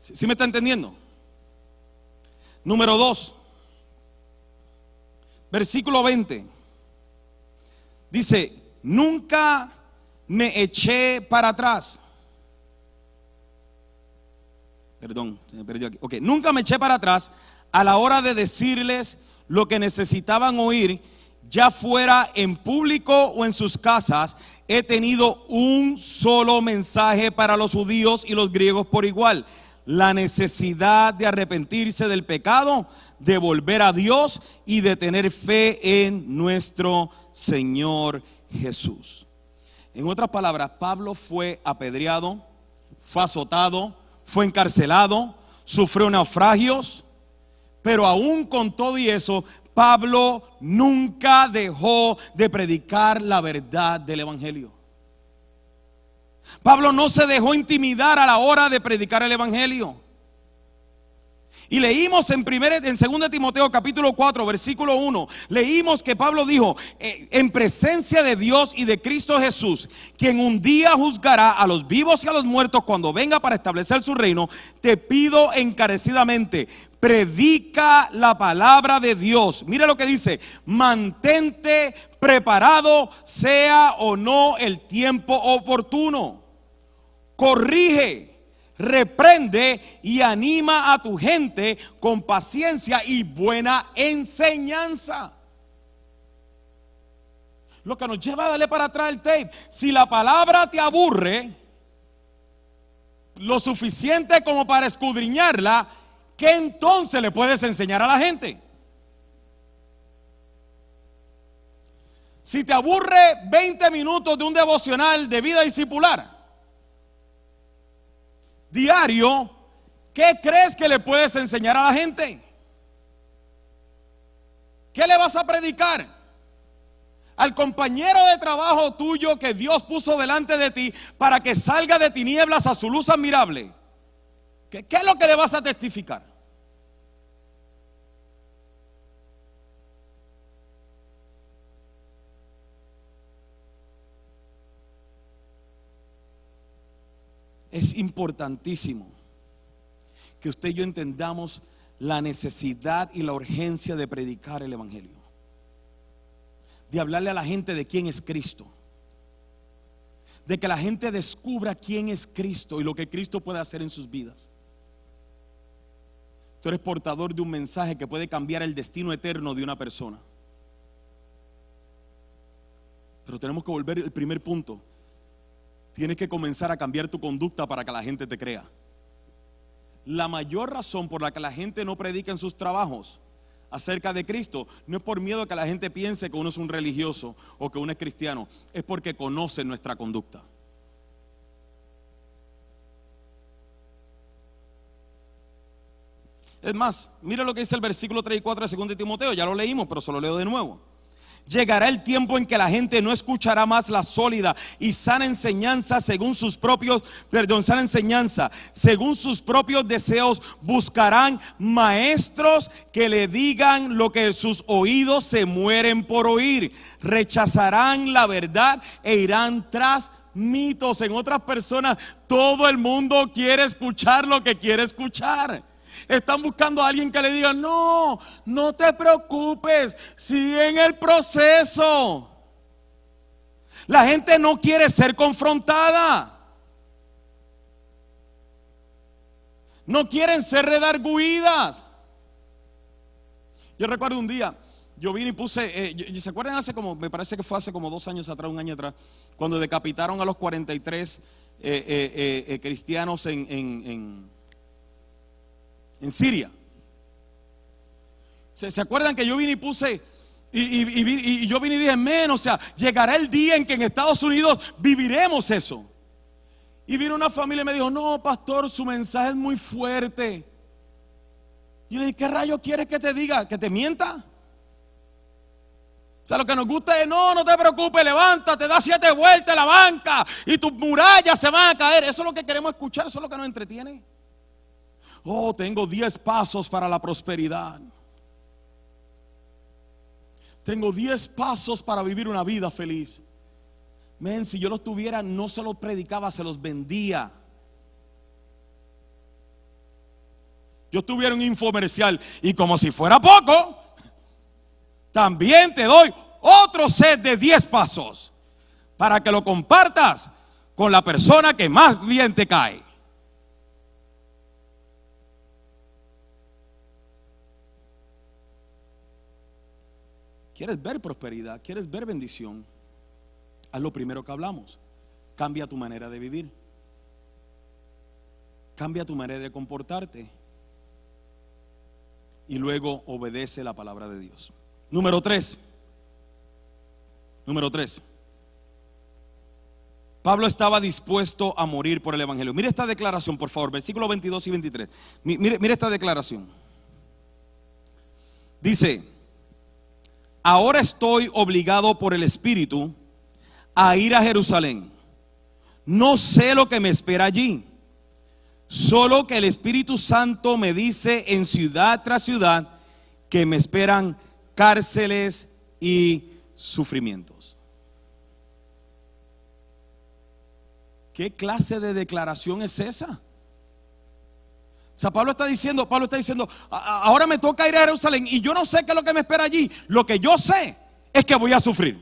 ¿Sí, me está entendiendo? Número dos, versículo 20. Dice, nunca me eché para atrás Perdón, se me perdió aquí. Ok, nunca me eché para atrás a la hora de decirles lo que necesitaban oír, ya fuera en público o en sus casas, he tenido un solo mensaje para los judíos y los griegos por igual. La necesidad de arrepentirse del pecado, de volver a Dios y de tener fe en nuestro Señor Jesús. En otras palabras, Pablo fue apedreado, fue azotado, fue encarcelado, sufrió naufragios, pero aún con todo y eso, Pablo nunca dejó de predicar la verdad del Evangelio. Pablo no se dejó intimidar a la hora de predicar el Evangelio. Y leímos en, primer, en 2 Timoteo capítulo 4, versículo 1, leímos que Pablo dijo, eh, en presencia de Dios y de Cristo Jesús, quien un día juzgará a los vivos y a los muertos cuando venga para establecer su reino, te pido encarecidamente, predica la palabra de Dios. Mira lo que dice, mantente preparado, sea o no el tiempo oportuno. Corrige reprende y anima a tu gente con paciencia y buena enseñanza. Lo que nos lleva a darle para atrás el tape. Si la palabra te aburre, lo suficiente como para escudriñarla, ¿qué entonces le puedes enseñar a la gente? Si te aburre 20 minutos de un devocional de vida discipular, diario, ¿qué crees que le puedes enseñar a la gente? ¿Qué le vas a predicar? Al compañero de trabajo tuyo que Dios puso delante de ti para que salga de tinieblas a su luz admirable. ¿Qué, es lo que le vas a testificar? Es importantísimo que usted y yo entendamos la necesidad y la urgencia de predicar el Evangelio. De hablarle a la gente de quién es Cristo. De que la gente descubra quién es Cristo y lo que Cristo puede hacer en sus vidas. Tú eres portador de un mensaje que puede cambiar el destino eterno de una persona. Pero tenemos que volver al primer punto. Tienes que comenzar a cambiar tu conducta para que la gente te crea. La mayor razón por la que la gente no predica en sus trabajos acerca de Cristo no es por miedo a que la gente piense que uno es un religioso o que uno es cristiano, es porque conoce nuestra conducta. Es más, mira lo que dice el versículo 3 y 4 de 2 de Timoteo, ya lo leímos, pero se lo leo de nuevo. Llegará el tiempo en que la gente no escuchará más la sólida y sana enseñanza según sus propios, perdón, sana enseñanza, según sus propios deseos, buscarán maestros que le digan lo que sus oídos se mueren por oír. Rechazarán la verdad e irán tras mitos. En otras personas, todo el mundo quiere escuchar lo que quiere escuchar. Están buscando a alguien que le diga, no, no te preocupes, sigue en el proceso. La gente no quiere ser confrontada. No quieren ser redarguidas. Yo recuerdo un día, yo vine y puse, eh, ¿se acuerdan hace como, me parece que fue hace como dos años atrás, un año atrás, cuando decapitaron a los 43 eh, eh, cristianos en en Siria. ¿Se, acuerdan que yo vine y puse, y, yo vine y dije, menos, o sea, llegará el día en que en Estados Unidos viviremos eso. Y vino una familia y me dijo, no, pastor, su mensaje es muy fuerte. Y yo le dije, ¿qué rayo quieres que te diga? ¿Que te mienta? O sea, lo que nos gusta es, no, no te preocupes, levántate, da siete vueltas a la banca y tus murallas se van a caer. Eso es lo que queremos escuchar, eso es lo que nos entretiene. Oh, tengo 10 pasos para la prosperidad. Tengo 10 pasos para vivir una vida feliz. Men, si yo los tuviera, no se los predicaba, se los vendía. Yo tuviera un infomercial y como si fuera poco, también te doy otro set de 10 pasos para que lo compartas con la persona que más bien te cae. ¿Quieres ver prosperidad? ¿Quieres ver bendición? Haz lo primero que hablamos. Cambia tu manera de vivir. Cambia tu manera de comportarte. Y luego obedece la palabra de Dios. Número tres. Número tres. Pablo estaba dispuesto a morir por el Evangelio. Mire esta declaración, por favor, versículos 22 y 23. Mire, mire esta declaración. Dice, ahora estoy obligado por el Espíritu a ir a Jerusalén. No sé lo que me espera allí. Solo que el Espíritu Santo me dice en ciudad tras ciudad que me esperan cárceles y sufrimientos. ¿Qué clase de declaración es esa? Sea, Pablo está diciendo, Pablo está diciendo, ahora me toca ir a Jerusalén y yo no sé qué es lo que me espera allí. Lo que yo sé es que voy a sufrir.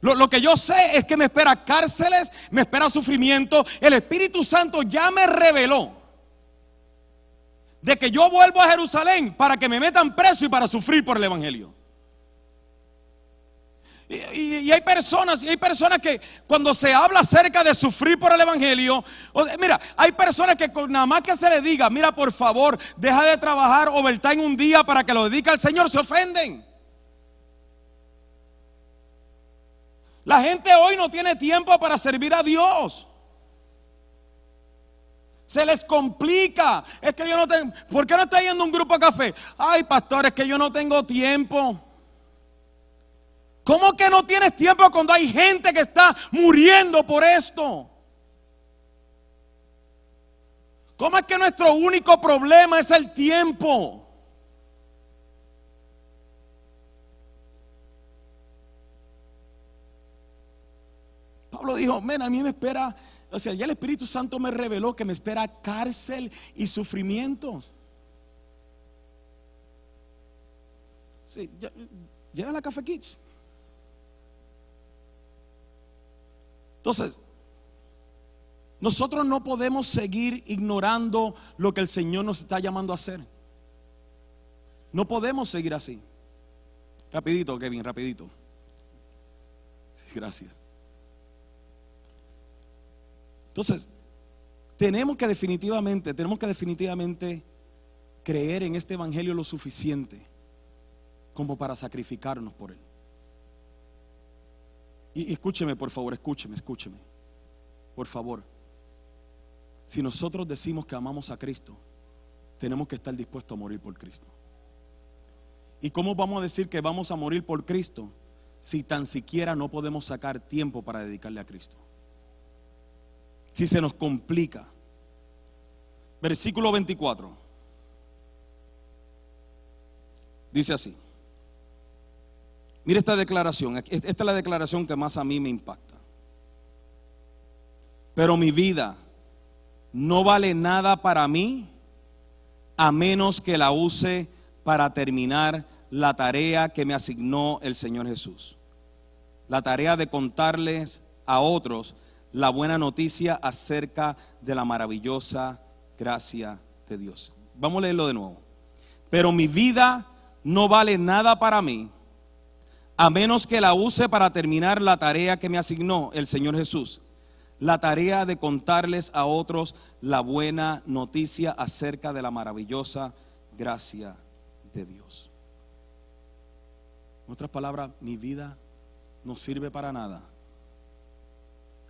Lo, lo, que yo sé es que me espera cárceles, me espera sufrimiento. El Espíritu Santo ya me reveló de que yo vuelvo a Jerusalén para que me metan preso y para sufrir por el Evangelio. Y, hay personas, y hay personas que cuando se habla acerca de sufrir por el Evangelio, mira, hay personas que con nada más que se le diga, mira, por favor, deja de trabajar en un día para que lo dedique al Señor, se ofenden. La gente hoy no tiene tiempo para servir a Dios. Se les complica. Es que yo no tengo. ¿Por qué no está yendo un grupo a café? Ay, pastor, es que yo no tengo tiempo. ¿Cómo que no tienes tiempo cuando hay gente que está muriendo por esto? ¿Cómo es que nuestro único problema es el tiempo? Pablo dijo, men, a mí me espera, O sea, ya el Espíritu Santo me reveló que me espera cárcel y sufrimiento. Sí, llega la Café Kids. Entonces, nosotros no podemos seguir ignorando lo que el Señor nos está llamando a hacer. No podemos seguir así. Rapidito, Kevin, rapidito. Gracias. Entonces, tenemos que definitivamente, tenemos que definitivamente creer en este evangelio lo suficiente como para sacrificarnos por él. Y, escúcheme, por favor, escúcheme, escúcheme. Por favor. Si nosotros decimos que amamos a Cristo, tenemos que estar dispuestos a morir por Cristo. ¿Y cómo vamos a decir que vamos a morir por Cristo si tan siquiera no podemos sacar tiempo para dedicarle a Cristo? Si se nos complica. Versículo 24. Dice así. Mire esta declaración. Esta es la declaración que más a mí me impacta. Pero mi vida no vale nada para mí a menos que la use para terminar la tarea que me asignó el Señor Jesús. La tarea de contarles a otros la buena noticia acerca de la maravillosa gracia de Dios. Vamos a leerlo de nuevo. Pero mi vida no vale nada para mí a menos que la use para terminar la tarea que me asignó el Señor Jesús. La tarea de contarles a otros la buena noticia acerca de la maravillosa gracia de Dios. En otras palabras, mi vida no sirve para nada,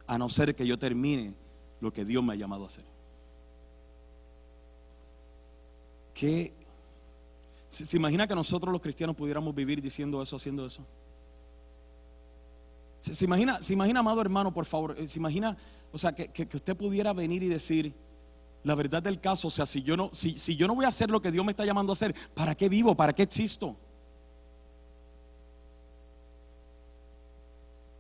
a no ser que yo termine lo que Dios me ha llamado a hacer. ¿Qué? ¿Se, imagina que nosotros los cristianos pudiéramos vivir diciendo eso, haciendo eso? ¿Se, imagina, se imagina, amado hermano, por favor, eh, se imagina, o sea, que, que- usted pudiera venir y decir, la verdad del caso, o sea, si yo, no, si, si yo no voy a hacer lo que Dios me está llamando a hacer, ¿para qué vivo? ¿Para qué existo?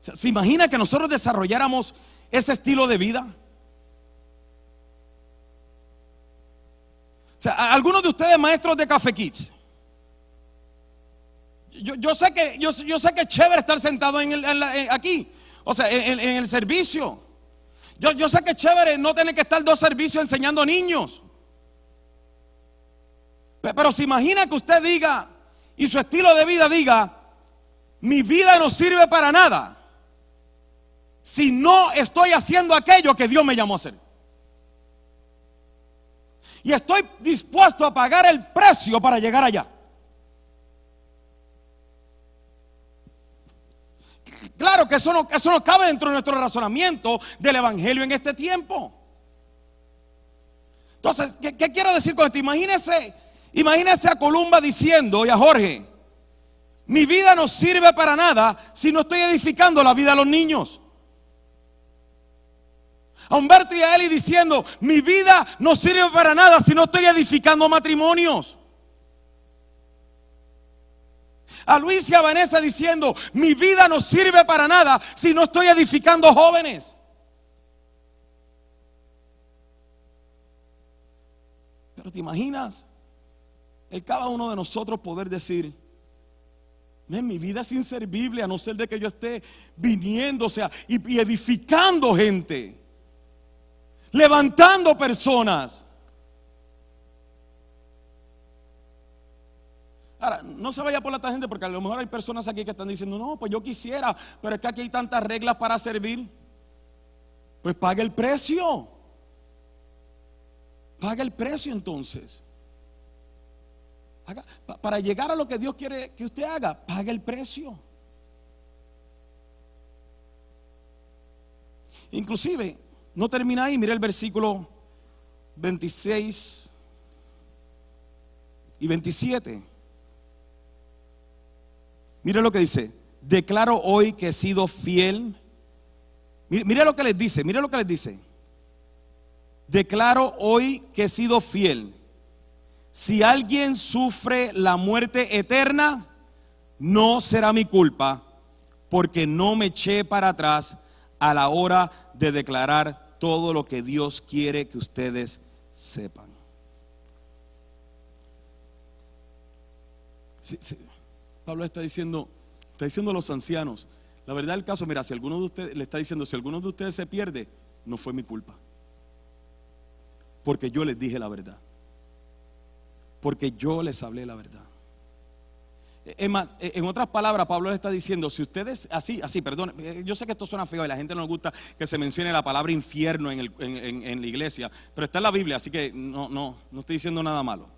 ¿Se imagina que nosotros desarrolláramos ese estilo de vida? O sea, algunos de ustedes maestros de Café. Yo, sé que yo, sé que es chévere estar sentado aquí, o sea, en, el servicio. Yo, sé que es chévere no tener que estar dos servicios enseñando niños. Pe- Pero se imagina que usted diga y su estilo de vida diga, mi vida no sirve para nada si no estoy haciendo aquello que Dios me llamó a hacer. Y estoy dispuesto a pagar el precio para llegar allá. Claro que eso no, eso no cabe dentro de nuestro razonamiento del Evangelio en este tiempo. Entonces, ¿qué, quiero decir con esto? Imagínese, imagínese a Columba diciendo y a Jorge, mi vida no sirve para nada si no estoy edificando la vida de los niños. A Humberto y a Eli diciendo, mi vida no sirve para nada si no estoy edificando matrimonios. A Luis y a Vanessa diciendo, mi vida no sirve para nada si no estoy edificando jóvenes. Pero te imaginas el cada uno de nosotros poder decir, "Men, mi vida es inservible a no ser de que yo esté viniendo, o sea, y edificando gente, levantando personas. Ahora, no se vaya por la tangente porque a lo mejor hay personas aquí que están diciendo, no, pues yo quisiera, pero es que aquí hay tantas reglas para servir. Pues pague el precio. Paga el precio entonces. Para llegar a lo que Dios quiere que usted haga, pague el precio. Inclusive, no termina ahí, mire el versículo 26 y 27. Mire lo que dice. Declaro hoy que he sido fiel. Mire, lo que les dice, mire lo que les dice. Declaro hoy que he sido fiel. Si alguien sufre la muerte eterna, no será mi culpa, porque no me eché para atrás a la hora de declarar todo lo que Dios quiere que ustedes sepan. Sí, sí. Pablo está diciendo, está diciendo a los ancianos, la verdad del caso, mira, si alguno de ustedes le está diciendo, si alguno de ustedes se pierde, no fue mi culpa. Porque yo les dije la verdad. Porque yo les hablé la verdad. Es más, en otras palabras, Pablo le está diciendo, si ustedes, así, así, perdón, yo sé que esto suena feo y la gente no le gusta que se mencione la palabra infierno en, en, la iglesia, pero está en la Biblia, así que no, no, no estoy diciendo nada malo.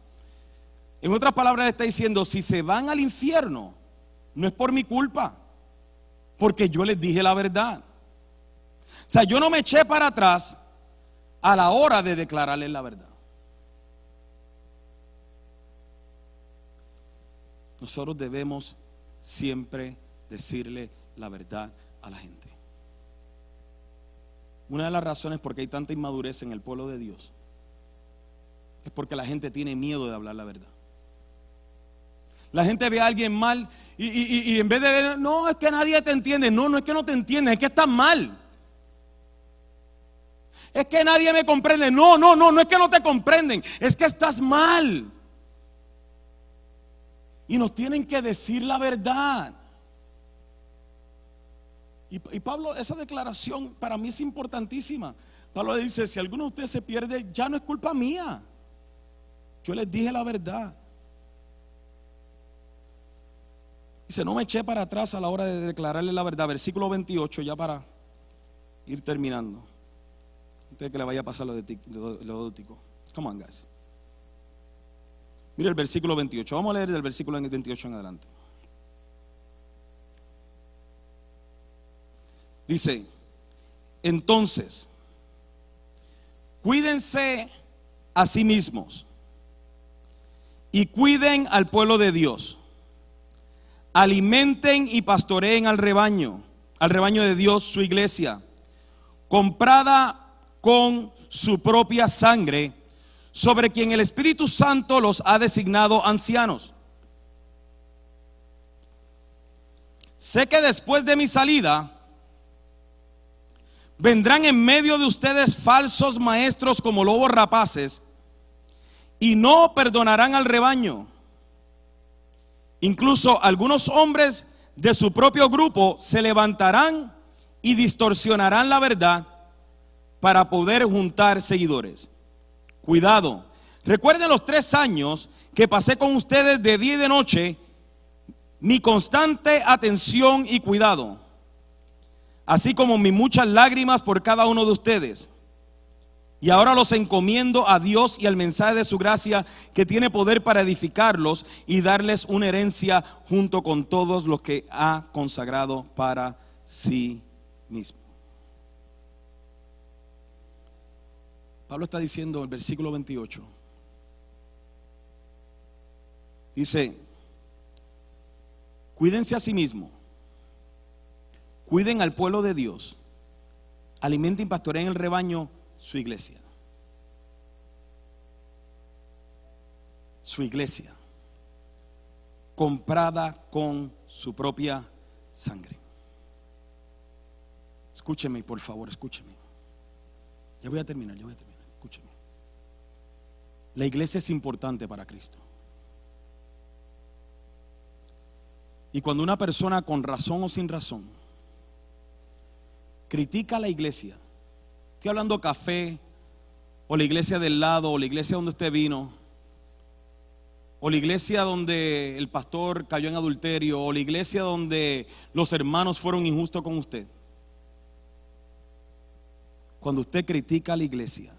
En otras palabras, le está diciendo, si se van al infierno, no es por mi culpa, porque yo les dije la verdad. O sea, yo no me eché para atrás a la hora de declararles la verdad. Nosotros debemos siempre decirle la verdad a la gente. Una de las razones por qué hay tanta inmadurez en el pueblo de Dios es porque la gente tiene miedo de hablar la verdad. La gente ve a alguien mal y, en vez de ver, no, es que nadie te entiende. No, no es que no te entiende, es que estás mal. Es que nadie me comprende. No, no, no, no es que no te comprenden, es que estás mal. Y nos tienen que decir la verdad. Y, Pablo, esa declaración para mí es importantísima. Pablo dice, si alguno de ustedes se pierde, ya no es culpa mía. Yo les dije la verdad. Dice, no me eché para atrás a la hora de declararle la verdad. Versículo 28, ya para ir terminando. Antes de que le vaya a pasar lo de lo, Come on, guys. Mira el versículo 28. Vamos a leer del versículo 28 en adelante. Dice, entonces, cuídense a sí mismos y cuiden al pueblo de Dios. Alimenten y pastoreen al rebaño, al rebaño de Dios, su iglesia, comprada con su propia sangre sobre quien el Espíritu Santo los ha designado ancianos. Sé que después de mi salida vendrán en medio de ustedes falsos maestros como lobos rapaces y no perdonarán al rebaño. Incluso algunos hombres de su propio grupo se levantarán y distorsionarán la verdad para poder juntar seguidores. Cuidado. Recuerden los tres años que pasé con ustedes de día y de noche, mi constante atención y cuidado, así como mis muchas lágrimas por cada uno de ustedes. Y ahora los encomiendo a Dios y al mensaje de su gracia que tiene poder para edificarlos y darles una herencia junto con todos los que ha consagrado para sí mismo. Pablo está diciendo en el versículo 28. Dice, cuídense a sí mismo, cuiden al pueblo de Dios, alimenten y pastoreen el rebaño, su iglesia. Su iglesia, comprada con su propia sangre. Escúcheme, por favor, escúcheme. Ya voy a terminar, ya voy a terminar. La iglesia es importante para Cristo. Y cuando una persona con razón o sin razón critica a la iglesia, estoy hablando café, o la iglesia del lado, o la iglesia donde usted vino, o la iglesia donde el pastor cayó en adulterio, o la iglesia donde los hermanos fueron injustos con usted. Cuando usted critica a la iglesia,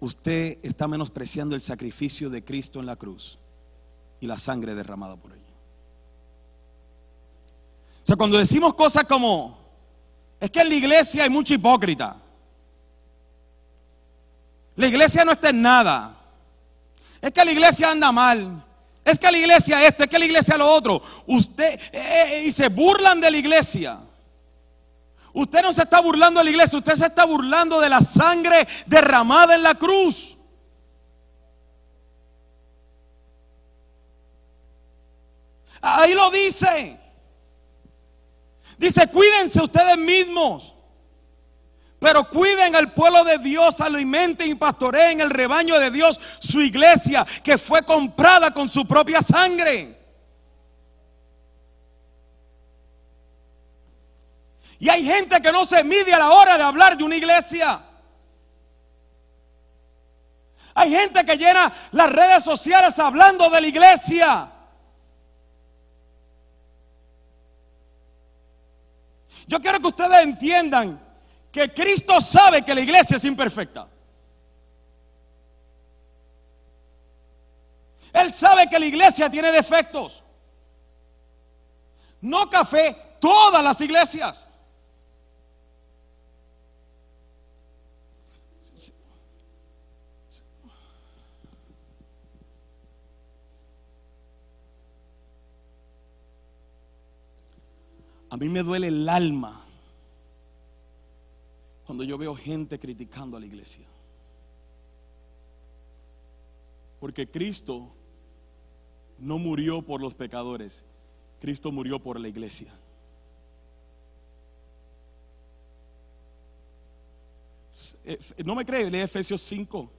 usted está menospreciando el sacrificio de Cristo en la cruz y la sangre derramada por ella. O sea, cuando decimos cosas como, es que en la iglesia hay mucho hipócrita. La iglesia no está en nada. Es que la iglesia anda mal. Es que la iglesia esto, es que la iglesia lo otro. Usted, eh, eh, y se burlan de la iglesia. Usted no se está burlando de la iglesia, usted se está burlando de la sangre derramada en la cruz. Ahí lo dice. Dice, cuídense ustedes mismos. Pero cuiden al pueblo de Dios, alimenten y pastoreen el rebaño de Dios, su iglesia, que fue comprada con su propia sangre. Y hay gente que no se mide a la hora de hablar de una iglesia. Hay gente que llena las redes sociales hablando de la iglesia. Yo quiero que ustedes entiendan que Cristo sabe que la iglesia es imperfecta. Él sabe que la iglesia tiene defectos. No café, todas las iglesias. Mí me duele el alma cuando yo veo gente criticando a la iglesia. Porque Cristo no murió por los pecadores, Cristo murió por la iglesia. No me cree, lee Efesios 5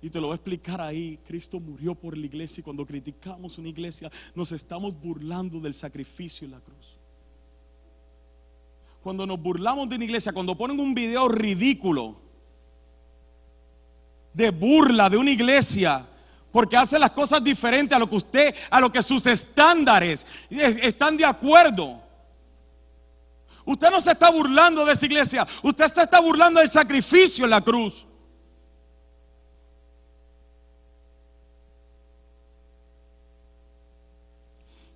y te lo voy a explicar ahí. Cristo murió por la iglesia y cuando criticamos una iglesia nos estamos burlando del sacrificio en la cruz cuando nos burlamos de una iglesia, cuando ponen un video ridículo de burla de una iglesia, porque hace las cosas diferentes a lo que usted, a lo que sus estándares están de acuerdo. Usted no se está burlando de esa iglesia, usted se está burlando del sacrificio en la cruz.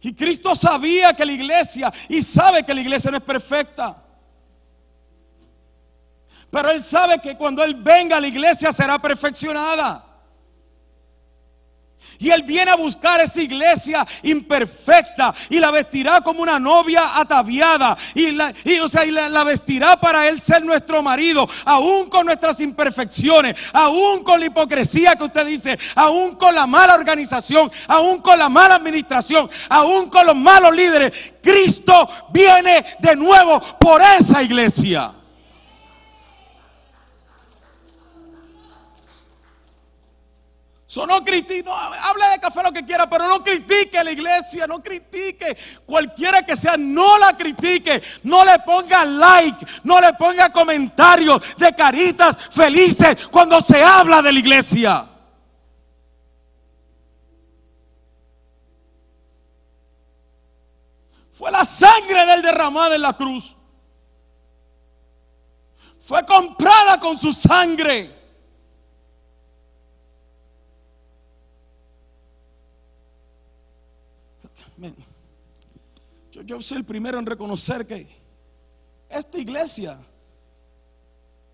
Y Cristo sabía que la iglesia, y sabe que la iglesia no es perfecta. Pero Él sabe que cuando Él venga la iglesia será perfeccionada. Y Él viene a buscar esa iglesia imperfecta y la vestirá como una novia ataviada. Y, la, o sea, la, vestirá para Él ser nuestro marido, aún con nuestras imperfecciones, aún con la hipocresía que usted dice, aún con la mala organización, aún con la mala administración, aún con los malos líderes. Cristo viene de nuevo por esa iglesia. So, no critique, no, hable de café lo que quiera, pero no critique la iglesia, no critique. Cualquiera que sea, no la critique, no le ponga like, no le ponga comentarios de caritas felices cuando se habla de la iglesia. Fue la sangre del derramado en la cruz. Fue comprada con su sangre. Yo, soy el primero en reconocer que esta iglesia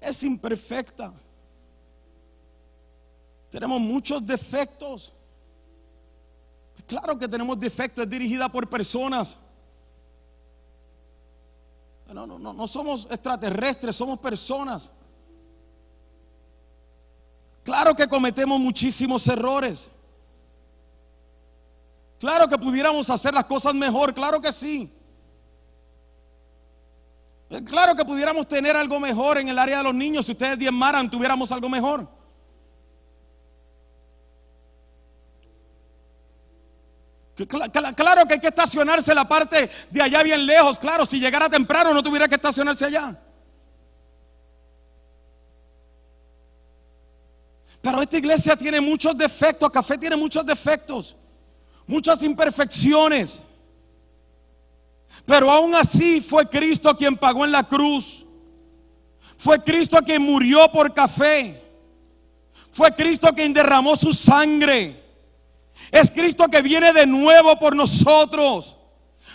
es imperfecta. Tenemos muchos defectos. Claro que tenemos defectos, es dirigida por personas. No, no, no, no somos extraterrestres, somos personas. Claro que cometemos muchísimos errores. Claro que pudiéramos hacer las cosas mejor, claro que sí. Eh, claro que pudiéramos tener algo mejor en el área de los niños si ustedes diezmaran, tuviéramos algo mejor. Claro que hay que estacionarse la parte de allá bien lejos. Claro, si llegara temprano no tuviera que estacionarse allá. Pero esta iglesia tiene muchos defectos, Café tiene muchos defectos muchas imperfecciones. Pero aún así fue Cristo quien pagó en la cruz. Fue Cristo quien murió por café. Fue Cristo quien derramó su sangre. Es Cristo que viene de nuevo por nosotros.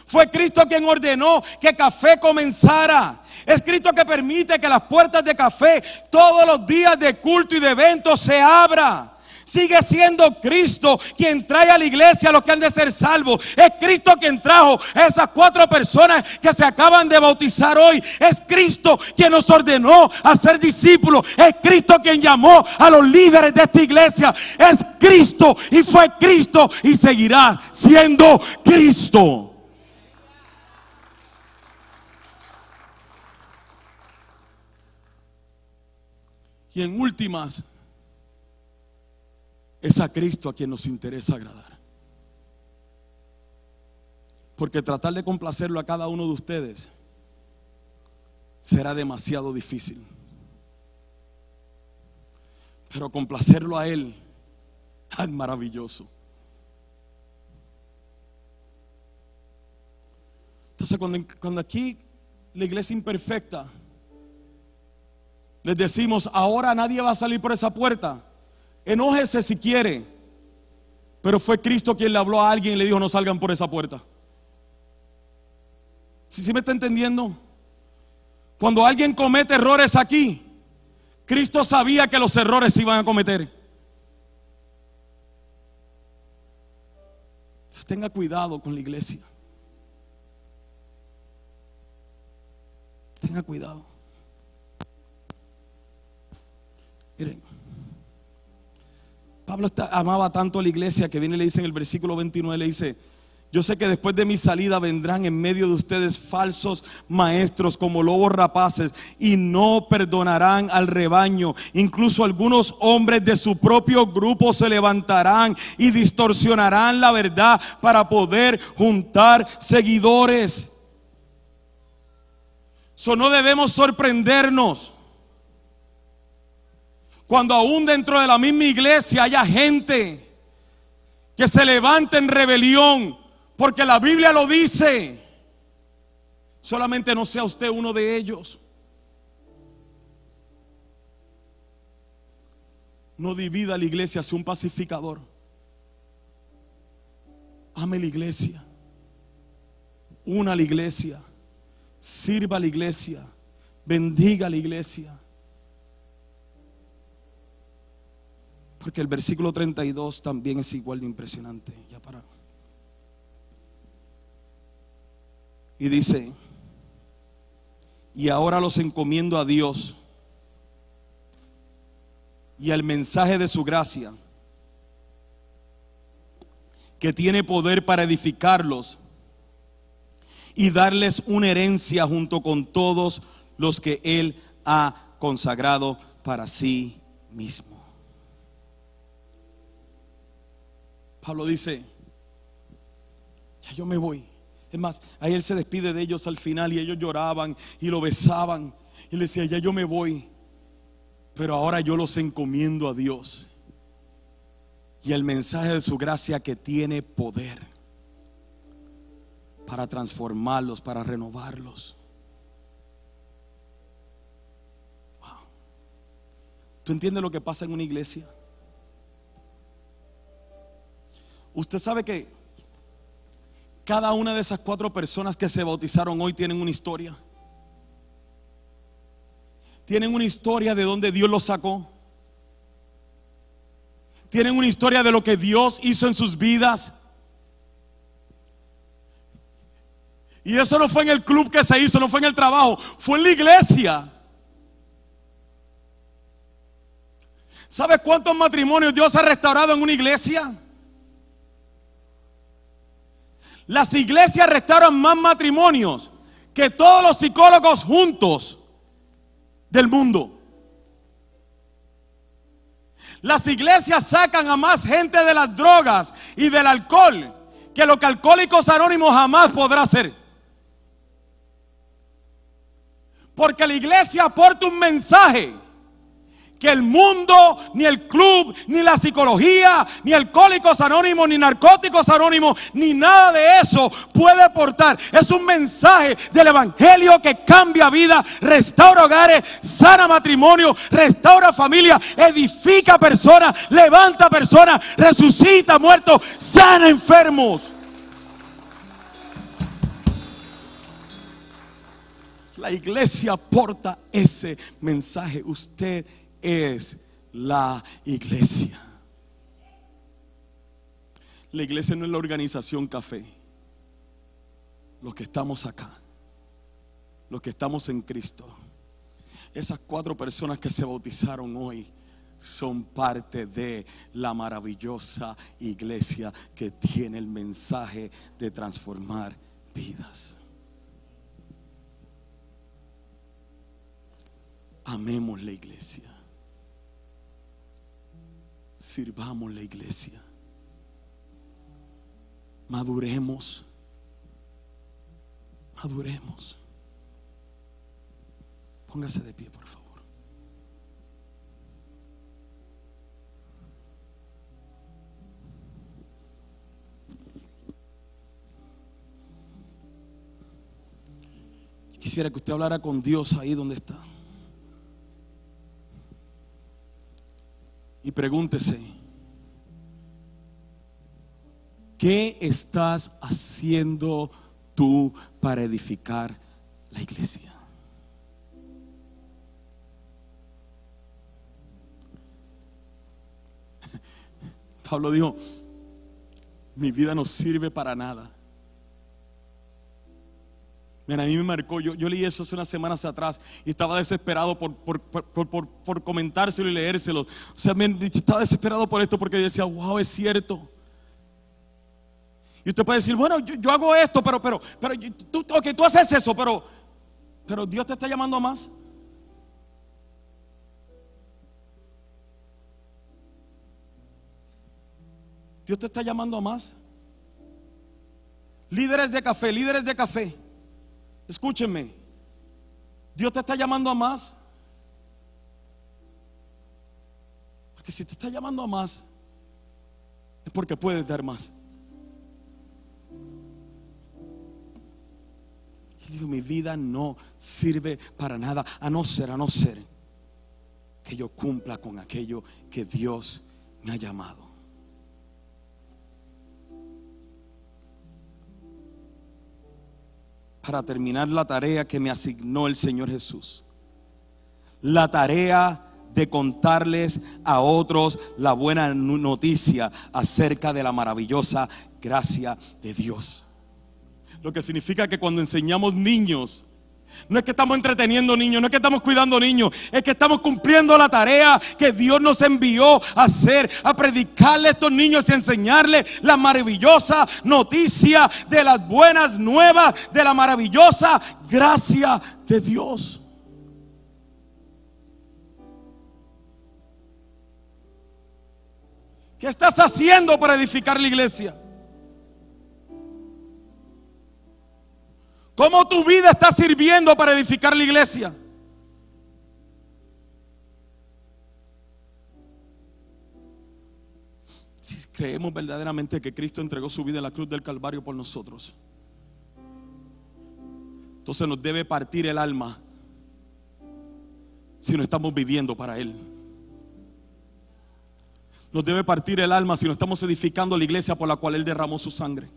Fue Cristo quien ordenó que café comenzara. Es Cristo que permite que las puertas de café todos los días de culto y de eventos se abran. Sigue siendo Cristo quien trae a la iglesia a los que han de ser salvos. Es Cristo quien trajo a esas cuatro personas que se acaban de bautizar hoy. Es Cristo quien nos ordenó a ser discípulos. Es Cristo quien llamó a los líderes de esta iglesia. Es Cristo y fue Cristo y seguirá siendo Cristo. Y en últimas, es a Cristo a quien nos interesa agradar. Porque tratar de complacerlo a cada uno de ustedes será demasiado difícil. Pero complacerlo a Él es maravilloso. Entonces cuando, cuando aquí la iglesia imperfecta les decimos, ahora nadie va a salir por esa puerta, enójese si quiere, pero fue Cristo quien le habló a alguien y le dijo, no salgan por esa puerta. Si ¿Sí, me está entendiendo? Cuando alguien comete errores aquí, Cristo sabía que los errores se iban a cometer. Entonces, tenga cuidado con la iglesia. Tenga cuidado. Miren, Pablo amaba tanto a la iglesia que viene y le dice en el versículo 29, le dice, yo sé que después de mi salida vendrán en medio de ustedes falsos maestros como lobos rapaces y no perdonarán al rebaño. Incluso algunos hombres de su propio grupo se levantarán y distorsionarán la verdad para poder juntar seguidores. Eso no debemos sorprendernos. Cuando aún dentro de la misma iglesia haya gente que se levante en rebelión porque la Biblia lo dice. Solamente no sea usted uno de ellos. No divida la iglesia, sea un pacificador. Ame la iglesia. Una la iglesia. Sirva a la iglesia. Bendiga a la iglesia. Porque el versículo 32 también es igual de impresionante. Ya para. Y dice, y ahora los encomiendo a Dios y al mensaje de su gracia, que tiene poder para edificarlos y darles una herencia junto con todos los que Él ha consagrado para sí mismo. Pablo dice, ya yo me voy. Es más, ahí él se despide de ellos al final y ellos lloraban y lo besaban. Y le decía, ya yo me voy, pero ahora yo los encomiendo a Dios y el mensaje de su gracia que tiene poder para transformarlos, para renovarlos. ¿Tú entiendes lo que pasa en una iglesia? Usted sabe que cada una de esas cuatro personas que se bautizaron hoy tienen una historia. Tienen una historia de donde Dios los sacó. Tienen una historia de lo que Dios hizo en sus vidas. Y eso no fue en el club que se hizo, no fue en el trabajo, fue en la iglesia. ¿Sabe cuántos matrimonios Dios ha restaurado en una iglesia? Las iglesias restauran más matrimonios que todos los psicólogos juntos del mundo. Las iglesias sacan a más gente de las drogas y del alcohol que lo que Alcohólicos Anónimos jamás podrá hacer. Porque la iglesia aporta un mensaje que el mundo, ni el club, ni la psicología, ni alcohólicos anónimos, ni narcóticos anónimos, ni nada de eso puede aportar. Es un mensaje del Evangelio que cambia vida, restaura hogares, sana matrimonio, restaura familia, edifica personas, levanta personas, resucita muertos, sana enfermos. La iglesia aporta ese mensaje. Usted es la iglesia. La iglesia no es la organización café. Los que estamos acá, los que estamos en Cristo, esas cuatro personas que se bautizaron hoy son parte de la maravillosa iglesia que tiene el mensaje de transformar vidas. Amemos la iglesia. Sirvamos la iglesia. Maduremos. Maduremos. Póngase de pie, por favor. Quisiera que usted hablara con Dios ahí donde está. Y pregúntese, ¿qué estás haciendo tú para edificar la iglesia? <laughs> Pablo dijo, mi vida no sirve para nada. A mí me marcó, yo, yo leí eso hace unas semanas atrás y estaba desesperado por, por, por, por, comentárselo y leérselo. O sea, me, estaba desesperado por esto porque yo decía, wow, es cierto. Y usted puede decir, bueno, yo, hago esto, pero, pero, pero, tú, tú haces eso, pero, pero Dios te está llamando a más. Dios te está llamando a más. Líderes de café, líderes de café. Escúchenme. Dios te está llamando a más. Porque si te está llamando a más, es porque puedes dar más. Y digo, mi vida no sirve para nada, a no ser, a no ser que yo cumpla con aquello que Dios me ha llamado. Para terminar la tarea que me asignó el Señor Jesús. La tarea de contarles a otros la buena noticia acerca de la maravillosa gracia de Dios. Lo que significa que cuando enseñamos niños, no es que estamos entreteniendo niños, no es que estamos cuidando niños, es que estamos cumpliendo la tarea que Dios nos envió a hacer, a predicarle a estos niños y enseñarles la maravillosa noticia de las buenas nuevas, de la maravillosa gracia de Dios. ¿Qué estás haciendo para edificar la iglesia? ¿Cómo tu vida está sirviendo para edificar la iglesia? Si creemos verdaderamente que Cristo entregó su vida en la cruz del Calvario por nosotros, entonces nos debe partir el alma si no estamos viviendo para Él. Nos debe partir el alma si no estamos edificando la iglesia por la cual Él derramó su sangre.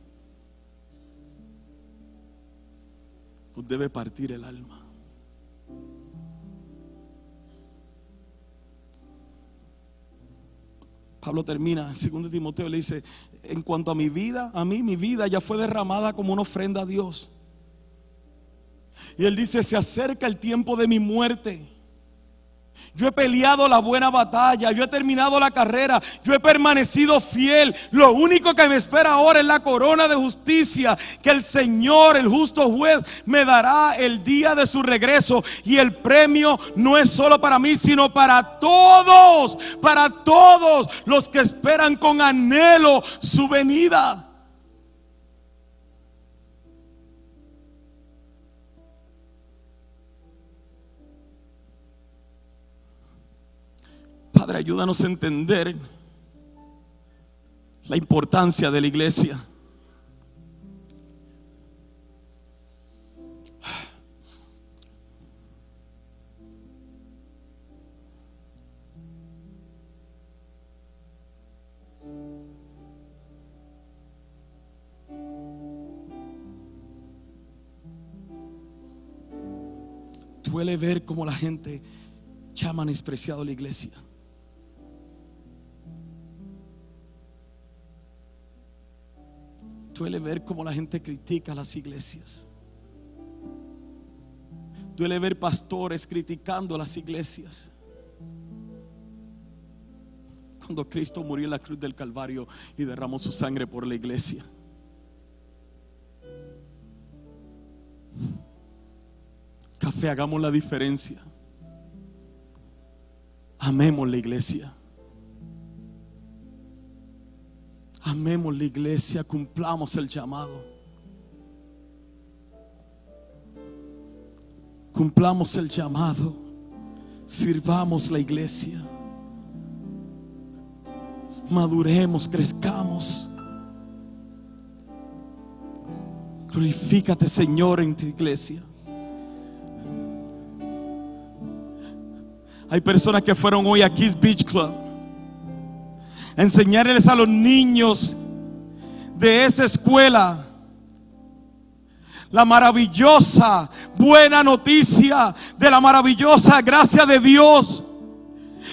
Debe partir el alma. Pablo termina, 2 Timoteo le dice, en cuanto a mi vida, a mí mi vida ya fue derramada como una ofrenda a Dios. Y él dice, se acerca el tiempo de mi muerte. Yo he peleado la buena batalla, yo he terminado la carrera, yo he permanecido fiel. Lo único que me espera ahora es la corona de justicia que el Señor, el justo juez, me dará el día de su regreso. Y el premio no es solo para mí, sino para todos, para todos los que esperan con anhelo su venida. Padre, ayúdanos a entender la importancia de la iglesia. Duele ver cómo la gente llama despreciado la iglesia. Duele ver cómo la gente critica las iglesias. Duele ver pastores criticando las iglesias. Cuando Cristo murió en la cruz del Calvario y derramó su sangre por la iglesia. Café, hagamos la diferencia. Amemos la iglesia. Amemos la iglesia, cumplamos el llamado. Cumplamos el llamado. Sirvamos la iglesia. Maduremos, crezcamos. Glorifícate, Señor, en tu iglesia. Hay personas que fueron hoy a Kiss Beach Club enseñarles a los niños de esa escuela la maravillosa buena noticia de la maravillosa gracia de Dios.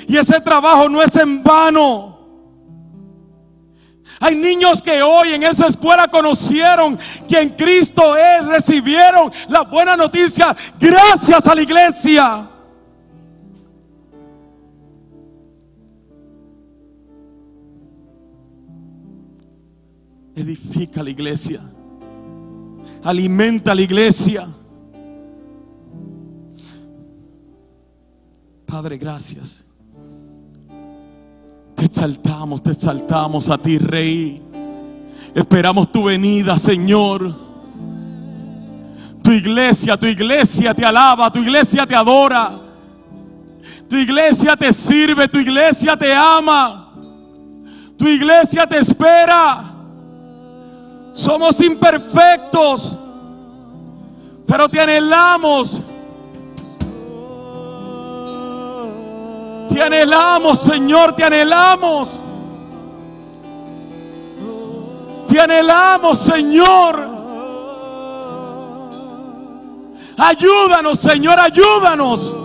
Y ese trabajo no es en vano. Hay niños que hoy en esa escuela conocieron que en Cristo es, recibieron la buena noticia gracias a la iglesia. Edifica la iglesia. Alimenta la iglesia. Padre, gracias. Te exaltamos, te exaltamos a ti, Rey. Esperamos tu venida, Señor. Tu iglesia, tu iglesia te alaba, tu iglesia te adora. Tu iglesia te sirve, tu iglesia te ama. Tu iglesia te espera. Somos imperfectos, pero te anhelamos. Te anhelamos, Señor, te anhelamos. Te anhelamos, Señor. Ayúdanos, Señor, ayúdanos.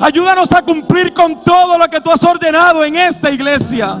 Ayúdanos a cumplir con todo lo que tú has ordenado en esta iglesia.